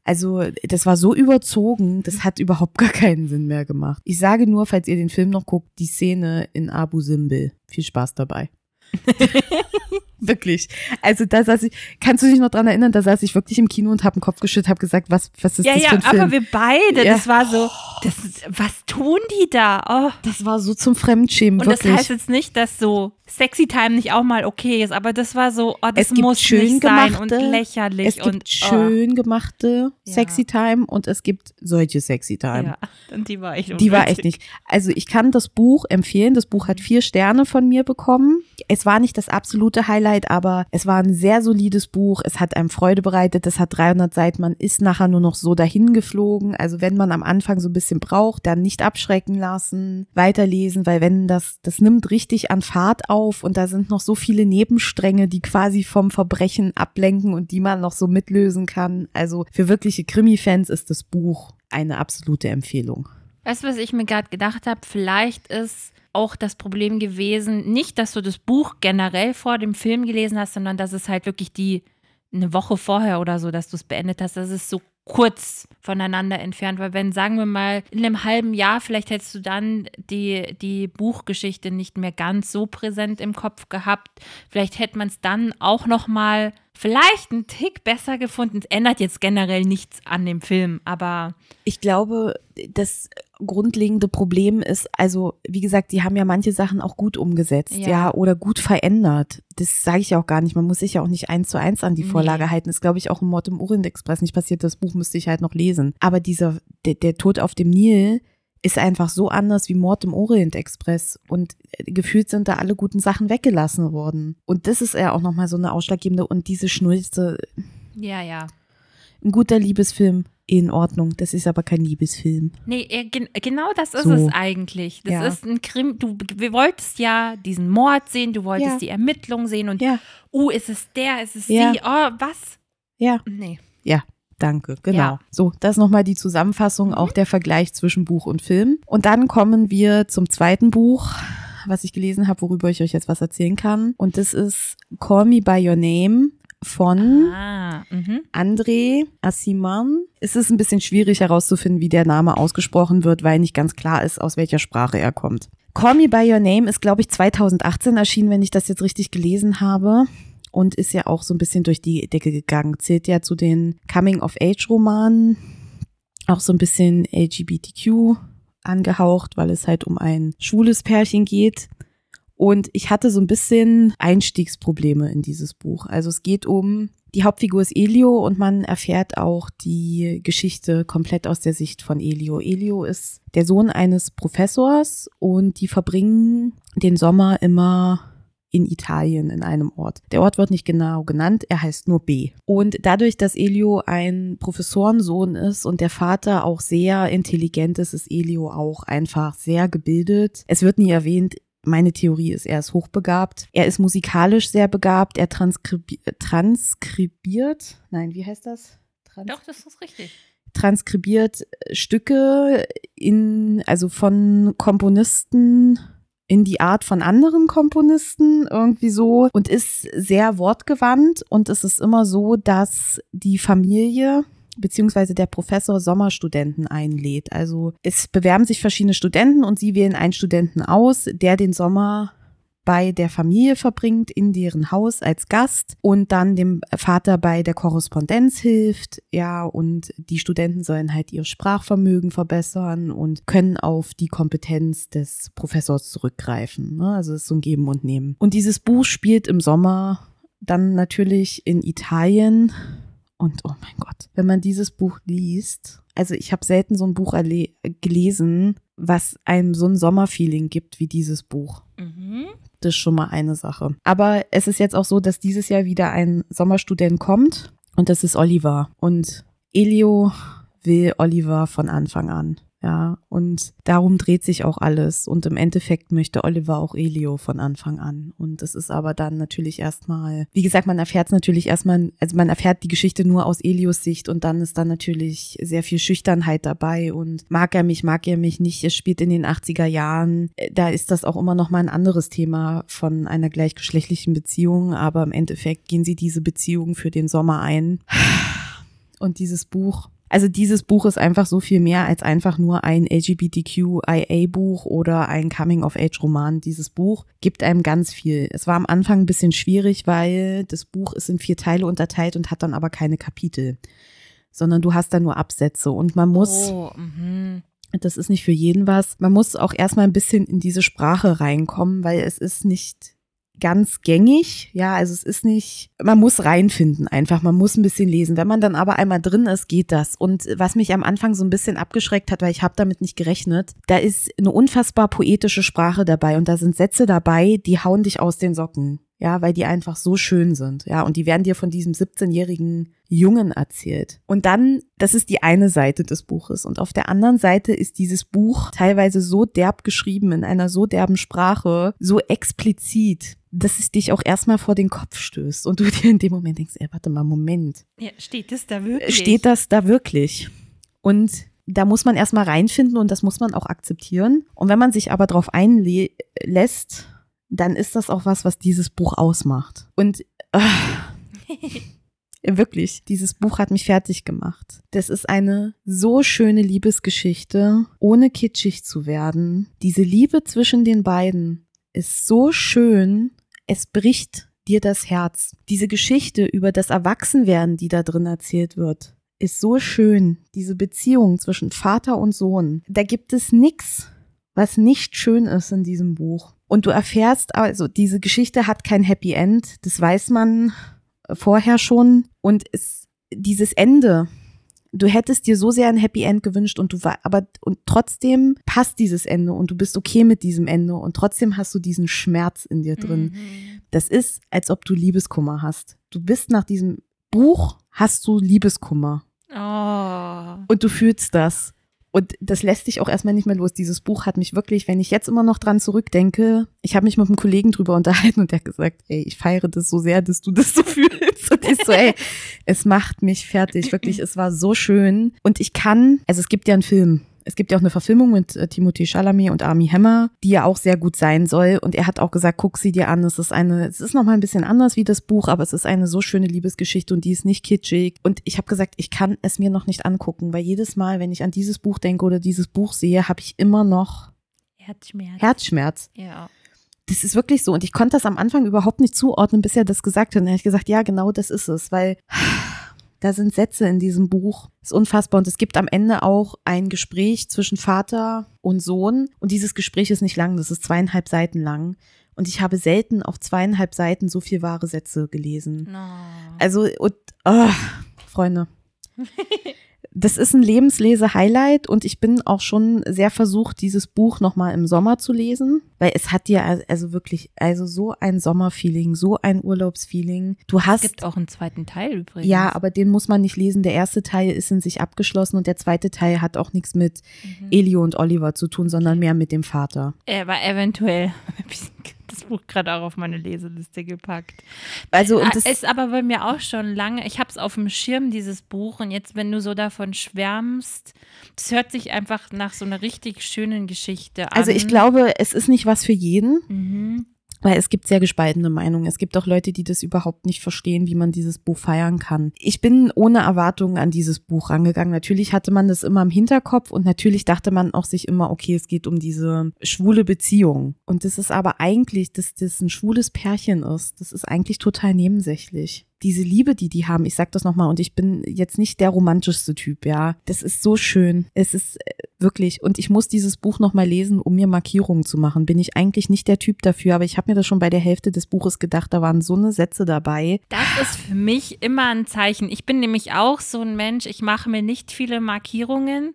Also, das war so überzogen, das hat überhaupt gar keinen Sinn mehr gemacht. Ich sage nur, falls ihr den Film noch guckt, die Szene in Abu Simbel. Viel Spaß dabei. <laughs> wirklich. Also da saß ich, kannst du dich noch dran erinnern, da saß ich wirklich im Kino und habe den Kopf geschüttelt, habe gesagt, was, was ist ja, das ja, für ein Film? Ja, aber wir beide, ja. das war so, das, was tun die da? Oh. Das war so zum Fremdschämen, Und wirklich. das heißt jetzt nicht, dass so Sexy Time nicht auch mal okay ist, aber das war so, oh, das es gibt muss schön nicht gemachte, sein und lächerlich. Es gibt und, schön oh. gemachte Sexy Time und es gibt solche Sexy Time. Ja, und die war echt Die war echt nicht. Also ich kann das Buch empfehlen. Das Buch hat vier Sterne von mir bekommen. Es war nicht das absolute Highlight, aber es war ein sehr solides Buch. Es hat einem Freude bereitet. Es hat 300 Seiten. Man ist nachher nur noch so dahin geflogen. Also wenn man am Anfang so ein bisschen braucht, dann nicht abschrecken lassen, weiterlesen, weil wenn das, das nimmt richtig an Fahrt auf und da sind noch so viele Nebenstränge, die quasi vom Verbrechen ablenken und die man noch so mitlösen kann. Also für wirkliche Krimi-Fans ist das Buch eine absolute Empfehlung. Weißt du, was ich mir gerade gedacht habe? Vielleicht ist auch das Problem gewesen, nicht, dass du das Buch generell vor dem Film gelesen hast, sondern dass es halt wirklich die eine Woche vorher oder so, dass du es beendet hast, dass es so kurz voneinander entfernt, weil wenn, sagen wir mal, in einem halben Jahr, vielleicht hättest du dann die, die Buchgeschichte nicht mehr ganz so präsent im Kopf gehabt, vielleicht hätte man es dann auch noch mal vielleicht einen Tick besser gefunden. Es ändert jetzt generell nichts an dem Film, aber ich glaube, das grundlegende Problem ist, also wie gesagt, die haben ja manche Sachen auch gut umgesetzt, ja, ja oder gut verändert. Das sage ich ja auch gar nicht. Man muss sich ja auch nicht eins zu eins an die Vorlage nee. halten. Das ist, glaube ich, auch im Mord im Orient Express nicht passiert. Das Buch müsste ich halt noch lesen. Aber dieser, der, der Tod auf dem Nil, ist einfach so anders wie Mord im Orient Express und äh, gefühlt sind da alle guten Sachen weggelassen worden. Und das ist ja auch nochmal so eine ausschlaggebende und diese Schnulze. Ja, ja. Ein guter Liebesfilm in Ordnung. Das ist aber kein Liebesfilm. Nee, gen genau das ist So. es eigentlich. Das Ja. ist ein Krim. Du wir wolltest ja diesen Mord sehen, du wolltest Ja. die Ermittlung sehen und Ja, oh, ist es der, ist es Ja. sie? Oh, was? ja, Nee. Danke. Genau. Ja. Mhm. So, das ist nochmal die Zusammenfassung, auch der Vergleich zwischen Buch und Film. Und dann kommen wir zum zweiten Buch, was ich gelesen habe, worüber ich euch jetzt was erzählen kann. Und das ist Call Me By Your Name von Ah, mhm. André Assiman. Es ist ein bisschen schwierig herauszufinden, wie der Name ausgesprochen wird, weil nicht ganz klar ist, aus welcher Sprache er kommt. Call Me By Your Name ist, glaube ich, 2018 erschienen, wenn ich das jetzt richtig gelesen habe. Und ist ja auch so ein bisschen durch die Decke gegangen. Zählt ja zu den Coming-of-Age-Romanen. Auch so ein bisschen LGBTQ angehaucht, weil es halt um ein schwules Pärchen geht. Und ich hatte so ein bisschen Einstiegsprobleme in dieses Buch. Also es geht um, die Hauptfigur ist Elio und man erfährt auch die Geschichte komplett aus der Sicht von Elio. Elio ist der Sohn eines Professors und die verbringen den Sommer immer in Italien in einem Ort. Der Ort wird nicht genau genannt, er heißt nur B. Und dadurch, dass Elio ein Professorensohn ist und der Vater auch sehr intelligent ist, ist Elio auch einfach sehr gebildet. Es wird nie erwähnt, meine Theorie ist, er ist hochbegabt. Er ist musikalisch sehr begabt. Er transkribi transkribiert, nein, wie heißt das? Trans Doch, das ist richtig. transkribiert Stücke in, also von Komponisten in die Art von anderen Komponisten irgendwie so und ist sehr wortgewandt und es ist immer so, dass die Familie beziehungsweise der Professor Sommerstudenten einlädt. Also es bewerben sich verschiedene Studenten und sie wählen einen Studenten aus, der den Sommer bei der Familie verbringt, in deren Haus als Gast und dann dem Vater bei der Korrespondenz hilft. Ja, und die Studenten sollen halt ihr Sprachvermögen verbessern und können auf die Kompetenz des Professors zurückgreifen. Ne? Also es ist so ein Geben und Nehmen. Und dieses Buch spielt im Sommer dann natürlich in Italien. Und oh mein Gott, wenn man dieses Buch liest, also ich habe selten so ein Buch gelesen, was einem so ein Sommerfeeling gibt wie dieses Buch. Mhm. Ist schon mal eine Sache. Aber es ist jetzt auch so, dass dieses Jahr wieder ein Sommerstudent kommt und das ist Oliver. Und Elio will Oliver von Anfang an. Ja, und darum dreht sich auch alles. Und im Endeffekt möchte Oliver auch Elio von Anfang an. Und das ist aber dann natürlich erstmal, wie gesagt, man erfährt es natürlich erstmal, also man erfährt die Geschichte nur aus Elios Sicht und dann ist dann natürlich sehr viel Schüchternheit dabei und mag er mich, mag er mich nicht. Es spielt in den 80er Jahren. Da ist das auch immer noch mal ein anderes Thema von einer gleichgeschlechtlichen Beziehung, aber im Endeffekt gehen sie diese Beziehung für den Sommer ein. Und dieses Buch also dieses Buch ist einfach so viel mehr als einfach nur ein LGBTQIA-Buch oder ein Coming-of-Age-Roman. Dieses Buch gibt einem ganz viel. Es war am Anfang ein bisschen schwierig, weil das Buch ist in vier Teile unterteilt und hat dann aber keine Kapitel, sondern du hast da nur Absätze und man muss Oh, mhm. das ist nicht für jeden was. Man muss auch erstmal ein bisschen in diese Sprache reinkommen, weil es ist nicht ganz gängig. Ja, also es ist nicht, man muss reinfinden einfach, man muss ein bisschen lesen. Wenn man dann aber einmal drin ist, geht das. Und was mich am Anfang so ein bisschen abgeschreckt hat, weil ich habe damit nicht gerechnet, da ist eine unfassbar poetische Sprache dabei und da sind Sätze dabei, die hauen dich aus den Socken. Ja, weil die einfach so schön sind. Ja, und die werden dir von diesem 17-jährigen Jungen erzählt. Und dann, das ist die eine Seite des Buches. Und auf der anderen Seite ist dieses Buch teilweise so derb geschrieben, in einer so derben Sprache, so explizit, dass es dich auch erstmal vor den Kopf stößt. Und du <laughs> dir in dem Moment denkst, ey, warte mal, Moment. Ja, steht das da wirklich? Steht das da wirklich? Und da muss man erstmal reinfinden und das muss man auch akzeptieren. Und wenn man sich aber drauf einlässt, dann ist das auch was, was dieses Buch ausmacht. Und äh, <laughs> wirklich, dieses Buch hat mich fertig gemacht. Das ist eine so schöne Liebesgeschichte, ohne kitschig zu werden. Diese Liebe zwischen den beiden ist so schön, es bricht dir das Herz. Diese Geschichte über das Erwachsenwerden, die da drin erzählt wird, ist so schön. Diese Beziehung zwischen Vater und Sohn. Da gibt es nichts, was nicht schön ist in diesem Buch. Und du erfährst, also diese Geschichte hat kein Happy End, das weiß man vorher schon. Und es, dieses Ende, du hättest dir so sehr ein Happy End gewünscht und du war, aber und trotzdem passt dieses Ende und du bist okay mit diesem Ende und trotzdem hast du diesen Schmerz in dir drin. Mhm. Das ist, als ob du Liebeskummer hast. Du bist nach diesem Buch hast du Liebeskummer Oh. und du fühlst das. Und das lässt dich auch erstmal nicht mehr los. Dieses Buch hat mich wirklich, wenn ich jetzt immer noch dran zurückdenke, ich habe mich mit einem Kollegen drüber unterhalten und der hat gesagt, ey, ich feiere das so sehr, dass du das so <laughs> fühlst. Und ich so, ey, es macht mich fertig. Wirklich, es war so schön. Und ich kann, also es gibt ja einen Film. Es gibt ja auch eine Verfilmung mit äh, Timothée Chalamet und Armie Hammer, die ja auch sehr gut sein soll. Und er hat auch gesagt, guck sie dir an. Es ist eine, es ist noch mal ein bisschen anders wie das Buch, aber es ist eine so schöne Liebesgeschichte und die ist nicht kitschig. Und ich habe gesagt, ich kann es mir noch nicht angucken, weil jedes Mal, wenn ich an dieses Buch denke oder dieses Buch sehe, habe ich immer noch Herzschmerz. Herzschmerz. ja. Das ist wirklich so. Und ich konnte das am Anfang überhaupt nicht zuordnen, bis er das gesagt hat. Und dann habe ich gesagt, ja, genau das ist es, weil da sind Sätze in diesem Buch. Das ist unfassbar. Und es gibt am Ende auch ein Gespräch zwischen Vater und Sohn. Und dieses Gespräch ist nicht lang, das ist zweieinhalb Seiten lang. Und ich habe selten auf zweieinhalb Seiten so viel wahre Sätze gelesen. No. Also, und, oh, Freunde. <laughs> Das ist ein Lebenslese-Highlight und ich bin auch schon sehr versucht, dieses Buch nochmal im Sommer zu lesen, weil es hat dir also- wirklich, also so ein Sommerfeeling, so ein Urlaubsfeeling. Du Es hast, gibt auch einen zweiten Teil übrigens. ja, aber den muss man nicht lesen. Der erste Teil ist in sich abgeschlossen und der zweite Teil hat auch nichts mit Mhm. Elio und Oliver zu tun, sondern mehr mit dem Vater. Aber eventuell <laughs> habe ich das Buch gerade auch auf meine Leseliste gepackt. Also, und Ah, das, ist aber bei mir auch schon lange. Ich habe es auf dem Schirm, dieses Buch. Und jetzt, wenn du so davon schwärmst, das hört sich einfach nach so einer richtig schönen Geschichte an. also ich glaube, es ist nicht was für jeden. Mhm. Weil es gibt sehr gespaltene Meinungen. Es gibt auch Leute, die das überhaupt nicht verstehen, wie man dieses Buch feiern kann. Ich bin ohne Erwartungen an dieses Buch rangegangen. Natürlich hatte man das immer im Hinterkopf und natürlich dachte man auch sich immer, okay, es geht um diese schwule Beziehung. Und das ist aber eigentlich, dass das ein schwules Pärchen ist, das ist eigentlich total nebensächlich. Diese Liebe, die die haben, ich sag das nochmal, und ich bin jetzt nicht der romantischste Typ, ja. Das ist so schön. Es ist äh, wirklich, und ich muss dieses Buch nochmal lesen, um mir Markierungen zu machen. Bin ich eigentlich nicht der Typ dafür, aber ich habe mir das schon bei der Hälfte des Buches gedacht, da waren so eine Sätze dabei. Das ist für mich immer ein Zeichen. Ich bin nämlich auch so ein Mensch, ich mache mir nicht viele Markierungen.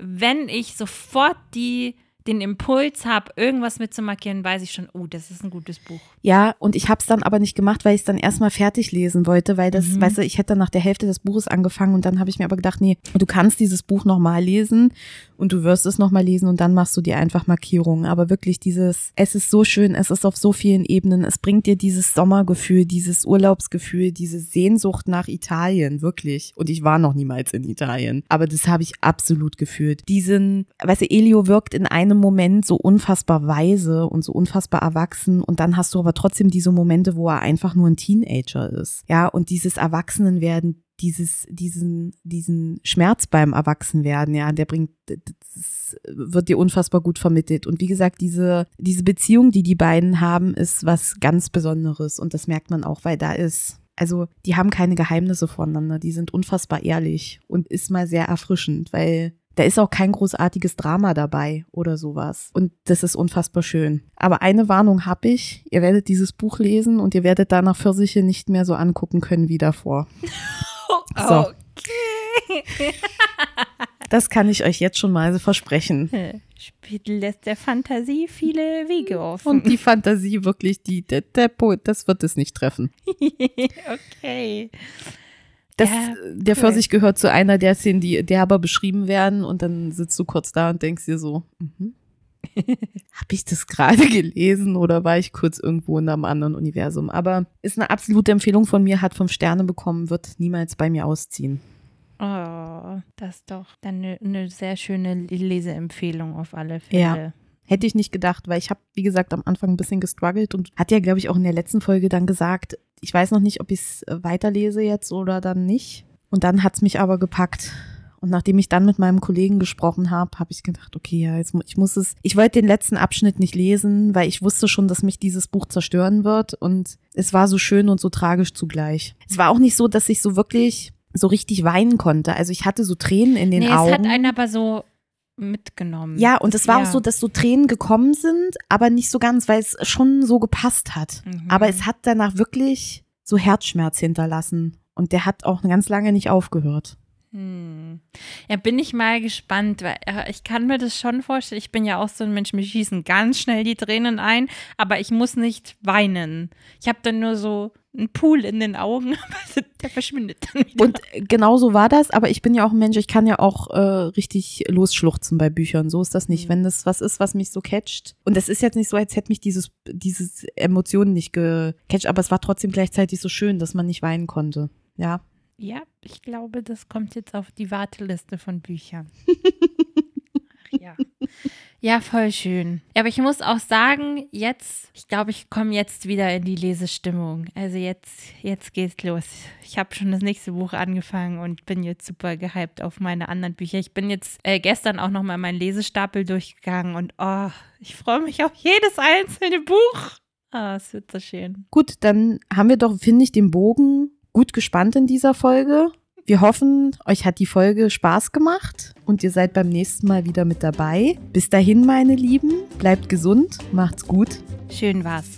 Wenn ich sofort die, den Impuls habe, irgendwas mitzumarkieren, weiß ich schon, oh, das ist ein gutes Buch. Ja, und ich habe es dann aber nicht gemacht, weil ich es dann erstmal fertig lesen wollte, weil das, Mhm. weißt du, ich hätte nach der Hälfte des Buches angefangen und dann habe ich mir aber gedacht, nee, du kannst dieses Buch nochmal lesen und du wirst es nochmal lesen und dann machst du dir einfach Markierungen. Aber wirklich dieses, es ist so schön, es ist auf so vielen Ebenen, es bringt dir dieses Sommergefühl, dieses Urlaubsgefühl, diese Sehnsucht nach Italien, wirklich. Und ich war noch niemals in Italien, aber das habe ich absolut gefühlt. Diesen, weißt du, Elio wirkt in einem Moment so unfassbar weise und so unfassbar erwachsen und dann hast du aber trotzdem diese Momente, wo er einfach nur ein Teenager ist. Ja, und dieses Erwachsenenwerden, dieses, diesen, diesen Schmerz beim Erwachsenwerden, ja, der bringt, das wird dir unfassbar gut vermittelt. Und wie gesagt, diese, diese Beziehung, die die beiden haben, ist was ganz Besonderes. Und das merkt man auch, weil da ist, also die haben keine Geheimnisse voneinander, die sind unfassbar ehrlich und ist mal sehr erfrischend, weil da ist auch kein großartiges Drama dabei oder sowas. Und das ist unfassbar schön. Aber eine Warnung habe ich. Ihr werdet dieses Buch lesen und ihr werdet danach Pfirsiche nicht mehr so angucken können wie davor. <laughs> So. Okay. Das kann ich euch jetzt schon mal versprechen. Spiel lässt der Fantasie viele Wege offen. Und die Fantasie wirklich, die, der, der das wird es nicht treffen. <laughs> okay. Das, Ja, der cool. Pfirsich gehört zu einer der Szenen, die derber beschrieben werden und dann sitzt du kurz da und denkst dir so, mhm. <laughs> habe ich das gerade gelesen oder war ich kurz irgendwo in einem anderen Universum? Aber ist eine absolute Empfehlung von mir, hat fünf Sterne bekommen, wird niemals bei mir ausziehen. Oh, das ist doch dann eine ne sehr schöne Leseempfehlung auf alle Fälle. Ja. Hätte ich nicht gedacht, weil ich habe, wie gesagt, am Anfang ein bisschen gestruggelt und hat ja, glaube ich, auch in der letzten Folge dann gesagt, ich weiß noch nicht, ob ich es weiterlese jetzt oder dann nicht. Und dann hat's mich aber gepackt. Und nachdem ich dann mit meinem Kollegen gesprochen habe, habe ich gedacht, okay, ja, jetzt, ich muss es, ich wollte den letzten Abschnitt nicht lesen, weil ich wusste schon, dass mich dieses Buch zerstören wird. Und es war so schön und so tragisch zugleich. Es war auch nicht so, dass ich so wirklich so richtig weinen konnte. Also ich hatte so Tränen in den nee, Augen. es hat einen aber so mitgenommen. Ja, und es war Ja. auch so, dass so Tränen gekommen sind, aber nicht so ganz, weil es schon so gepasst hat. Mhm. Aber es hat danach wirklich so Herzschmerz hinterlassen. Und der hat auch ganz lange nicht aufgehört. Hm. Ja, bin ich mal gespannt, weil äh, ich kann mir das schon vorstellen. Ich bin ja auch so ein Mensch, mir schießen ganz schnell die Tränen ein, aber ich muss nicht weinen. Ich habe dann nur so einen Pool in den Augen, <laughs> aber der verschwindet dann wieder. Und genau so war das, aber ich bin ja auch ein Mensch, ich kann ja auch äh, richtig losschluchzen bei Büchern. So ist das nicht. Mhm. Wenn das was ist, was mich so catcht. Und es ist jetzt nicht so, als hätte mich dieses, dieses Emotionen nicht gecatcht, aber es war trotzdem gleichzeitig so schön, dass man nicht weinen konnte. Ja. Ja, ich glaube, das kommt jetzt auf die Warteliste von Büchern. <laughs> Ach ja. Ja, voll schön. Aber ich muss auch sagen, jetzt, ich glaube, ich komme jetzt wieder in die Lesestimmung. Also jetzt, jetzt geht's los. Ich habe schon das nächste Buch angefangen und bin jetzt super gehypt auf meine anderen Bücher. Ich bin jetzt äh, gestern auch nochmal meinen Lesestapel durchgegangen und oh, ich freue mich auf jedes einzelne Buch. Ah, es wird so schön. Gut, dann haben wir doch, finde ich, den Bogen gut gespannt in dieser Folge. Wir hoffen, euch hat die Folge Spaß gemacht und ihr seid beim nächsten Mal wieder mit dabei. Bis dahin, meine Lieben, bleibt gesund, macht's gut. Schön war's.